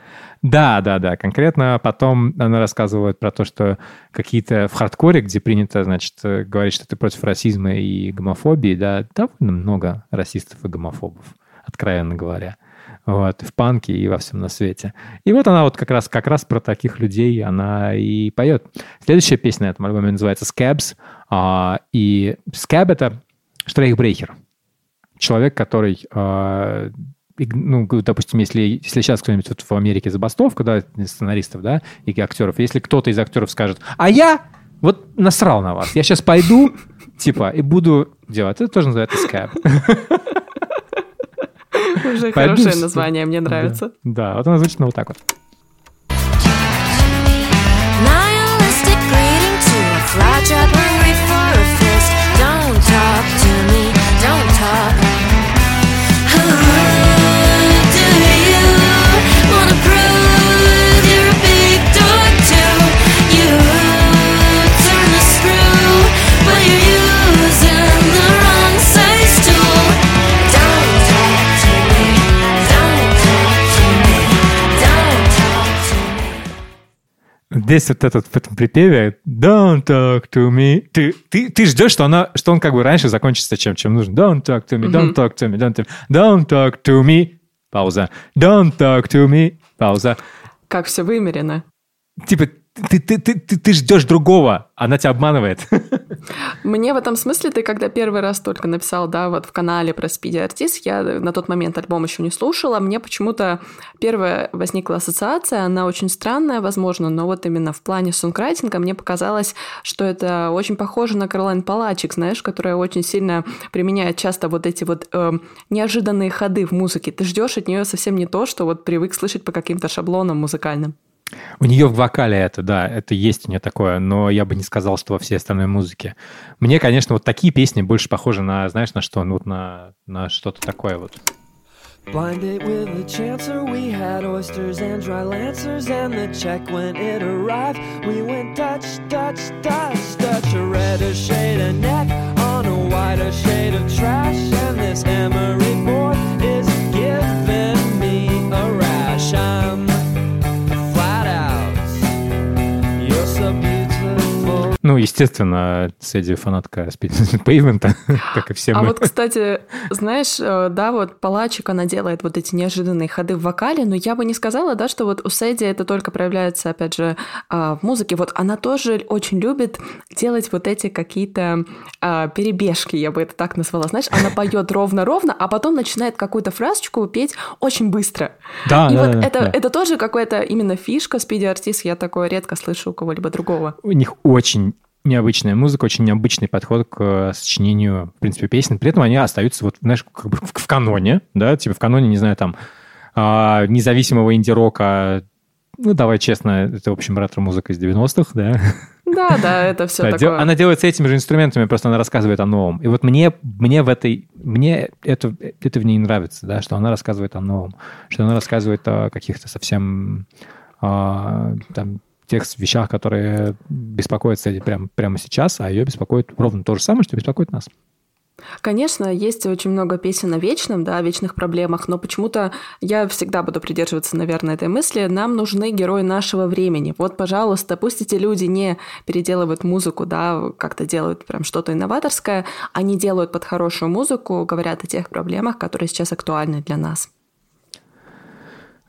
Да, да, да. Конкретно потом она рассказывает про то, что какие-то в хардкоре, где принято, значит, э, говорить, что ты против расизма и гомофобии, да, довольно много расистов и гомофобов, откровенно говоря. Вот, в панке, и во всем на свете. И вот она вот как раз, как раз про таких людей она и поет. Следующая песня на этом альбоме называется «Scabs». а, и «Scab» — это штрейхбрейхер. Человек, который а, ну, допустим, если, если сейчас кто-нибудь вот в Америке забастовка, да, сценаристов, да, и актеров, если кто-то из актеров скажет, а я вот насрал на вас, я сейчас пойду, типа, и буду делать, это тоже называется скэп.
Уже хорошее название, мне нравится.
Да, вот она звучит ну, вот так вот.
Nihilistic greeting to a flytrap
Здесь вот этот в этом припеве Don't talk to me. Ты, ты, ты ждешь, что, она, что он как бы раньше закончится чем, чем нужно. Don't talk to me, don't talk to me, don't, talk- don't talk to me. Пауза. Don't talk to me. Пауза.
Как все вымерено.
Типа, ты, ты, ты, ты, ты ждешь другого, она тебя обманывает.
Мне в этом смысле, ты когда первый раз только написал, да, вот в канале про Speedy Artist, я на тот момент альбом еще не слушала, мне почему-то первая возникла ассоциация, она очень странная, возможно, но вот именно в плане сонграйтинга мне показалось, что это очень похоже на Каролайн Палачик, знаешь, которая очень сильно применяет часто вот эти вот э, неожиданные ходы в музыке. Ты ждешь от нее совсем не то, что вот привык слышать по каким-то шаблонам музыкальным.
У нее в вокале это, да, это есть у нее такое, но я бы не сказал, что во всей остальной музыке. Мне, конечно, вот такие песни больше похожи на, знаешь, на что? Ну, вот на, на что-то такое вот.
Blind date with the chancer, we had oysters and dry lancers, and the check when it arrived. We went Dutch, Dutch, Dutch, Dutch, a redder shade of neck on a whiter shade of trash, and this emery board
Ну, естественно, Сэдди фанатка Пейвмента, как и все
А
мы.
вот, кстати, знаешь, э, да, вот Палачик, она делает вот эти неожиданные ходы в вокале, но я бы не сказала, да, что вот у Сэдди это только проявляется, опять же, а, в музыке. Вот она тоже очень любит делать вот эти какие-то а, перебежки, я бы это так назвала. Знаешь, она поет ровно-ровно, а потом начинает какую-то фразочку петь очень быстро.
Да,
И
да,
вот
да,
это,
да.
это тоже какая-то именно фишка спиди артист. Я такое редко слышу у кого-либо другого.
У них очень необычная музыка, очень необычный подход к э, сочинению, в принципе, песен. При этом они остаются вот, знаешь, как бы в, каноне, да, типа в каноне, не знаю, там, а, независимого инди-рока, ну, давай честно, это, в общем, ретро-музыка из 90-х, да.
Да, да, это все
Да,
такое.
Она делается этими же инструментами, просто она рассказывает о новом. И вот мне, мне в этой, мне это, это в ней нравится, да, что она рассказывает о новом, что она рассказывает о каких-то совсем а, там, тех вещах, которые беспокоят Сэдди прямо, прямо сейчас, а ее беспокоит ровно то же самое, что беспокоит нас.
Конечно, есть очень много песен о вечном, да, о вечных проблемах, но почему-то я всегда буду придерживаться, наверное, этой мысли. Нам нужны герои нашего времени. Вот, пожалуйста, пусть эти люди не переделывают музыку, да, как-то делают прям что-то инноваторское, они делают под хорошую музыку, говорят о тех проблемах, которые сейчас актуальны для нас.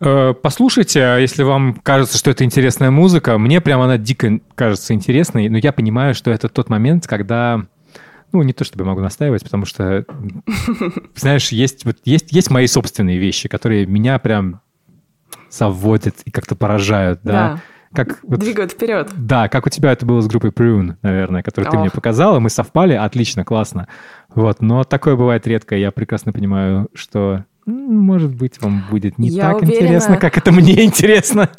Э, Послушайте, а если вам кажется, что это интересная музыка, мне прям она дико кажется интересной, но я понимаю, что это тот момент, когда ну, не то чтобы я могу настаивать, потому что, знаешь, есть, вот, есть, есть мои собственные вещи, которые меня прям заводят и как-то поражают, да.
Да.
Как, вот-
Двигают вперед.
да, как у тебя это было с группой Prune, наверное, которую ты
Ох.
мне показала, мы совпали, отлично, классно. Вот, но такое бывает редко, я прекрасно понимаю, что, может быть, вам будет не
Я
так
уверена.
интересно, как это мне интересно.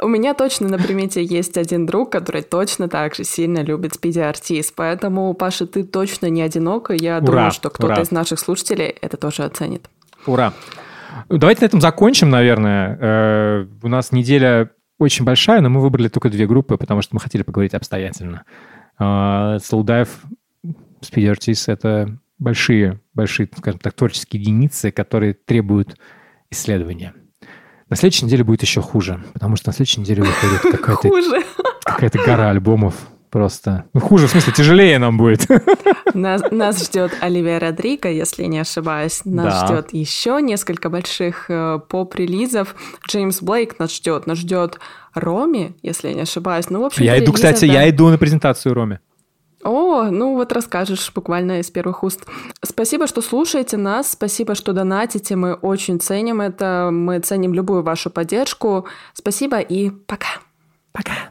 У меня точно на примете есть один друг, который точно так же сильно любит спиди артист, поэтому, Паша, ты точно не одинок, и я
Ура,
думаю, что кто-то
ура.
из наших слушателей это тоже оценит.
Ура. Давайте на этом закончим, наверное. Э, У нас неделя очень большая, но мы выбрали только две группы, потому что мы хотели поговорить обстоятельно. Dive, Speed Artists — это большие, большие, скажем так, творческие единицы, которые требуют исследования. На следующей неделе будет еще хуже, потому что на следующей неделе выходит какая-то какая-то гора альбомов. Просто. Ну, хуже, в смысле, тяжелее нам будет.
Нас, нас ждет Оливия Родриго, если не ошибаюсь. Нас
Да.
ждет еще несколько больших э, поп-релизов. Джеймс Блейк нас ждет. Нас ждет Роми, если я не ошибаюсь. Ну, в общем,
Я иду, кстати,
да.
я иду на презентацию Роме.
О, ну вот расскажешь буквально из первых уст. Спасибо, что слушаете нас, спасибо, что донатите, мы очень ценим это, мы ценим любую вашу поддержку. Спасибо и пока.
Пока.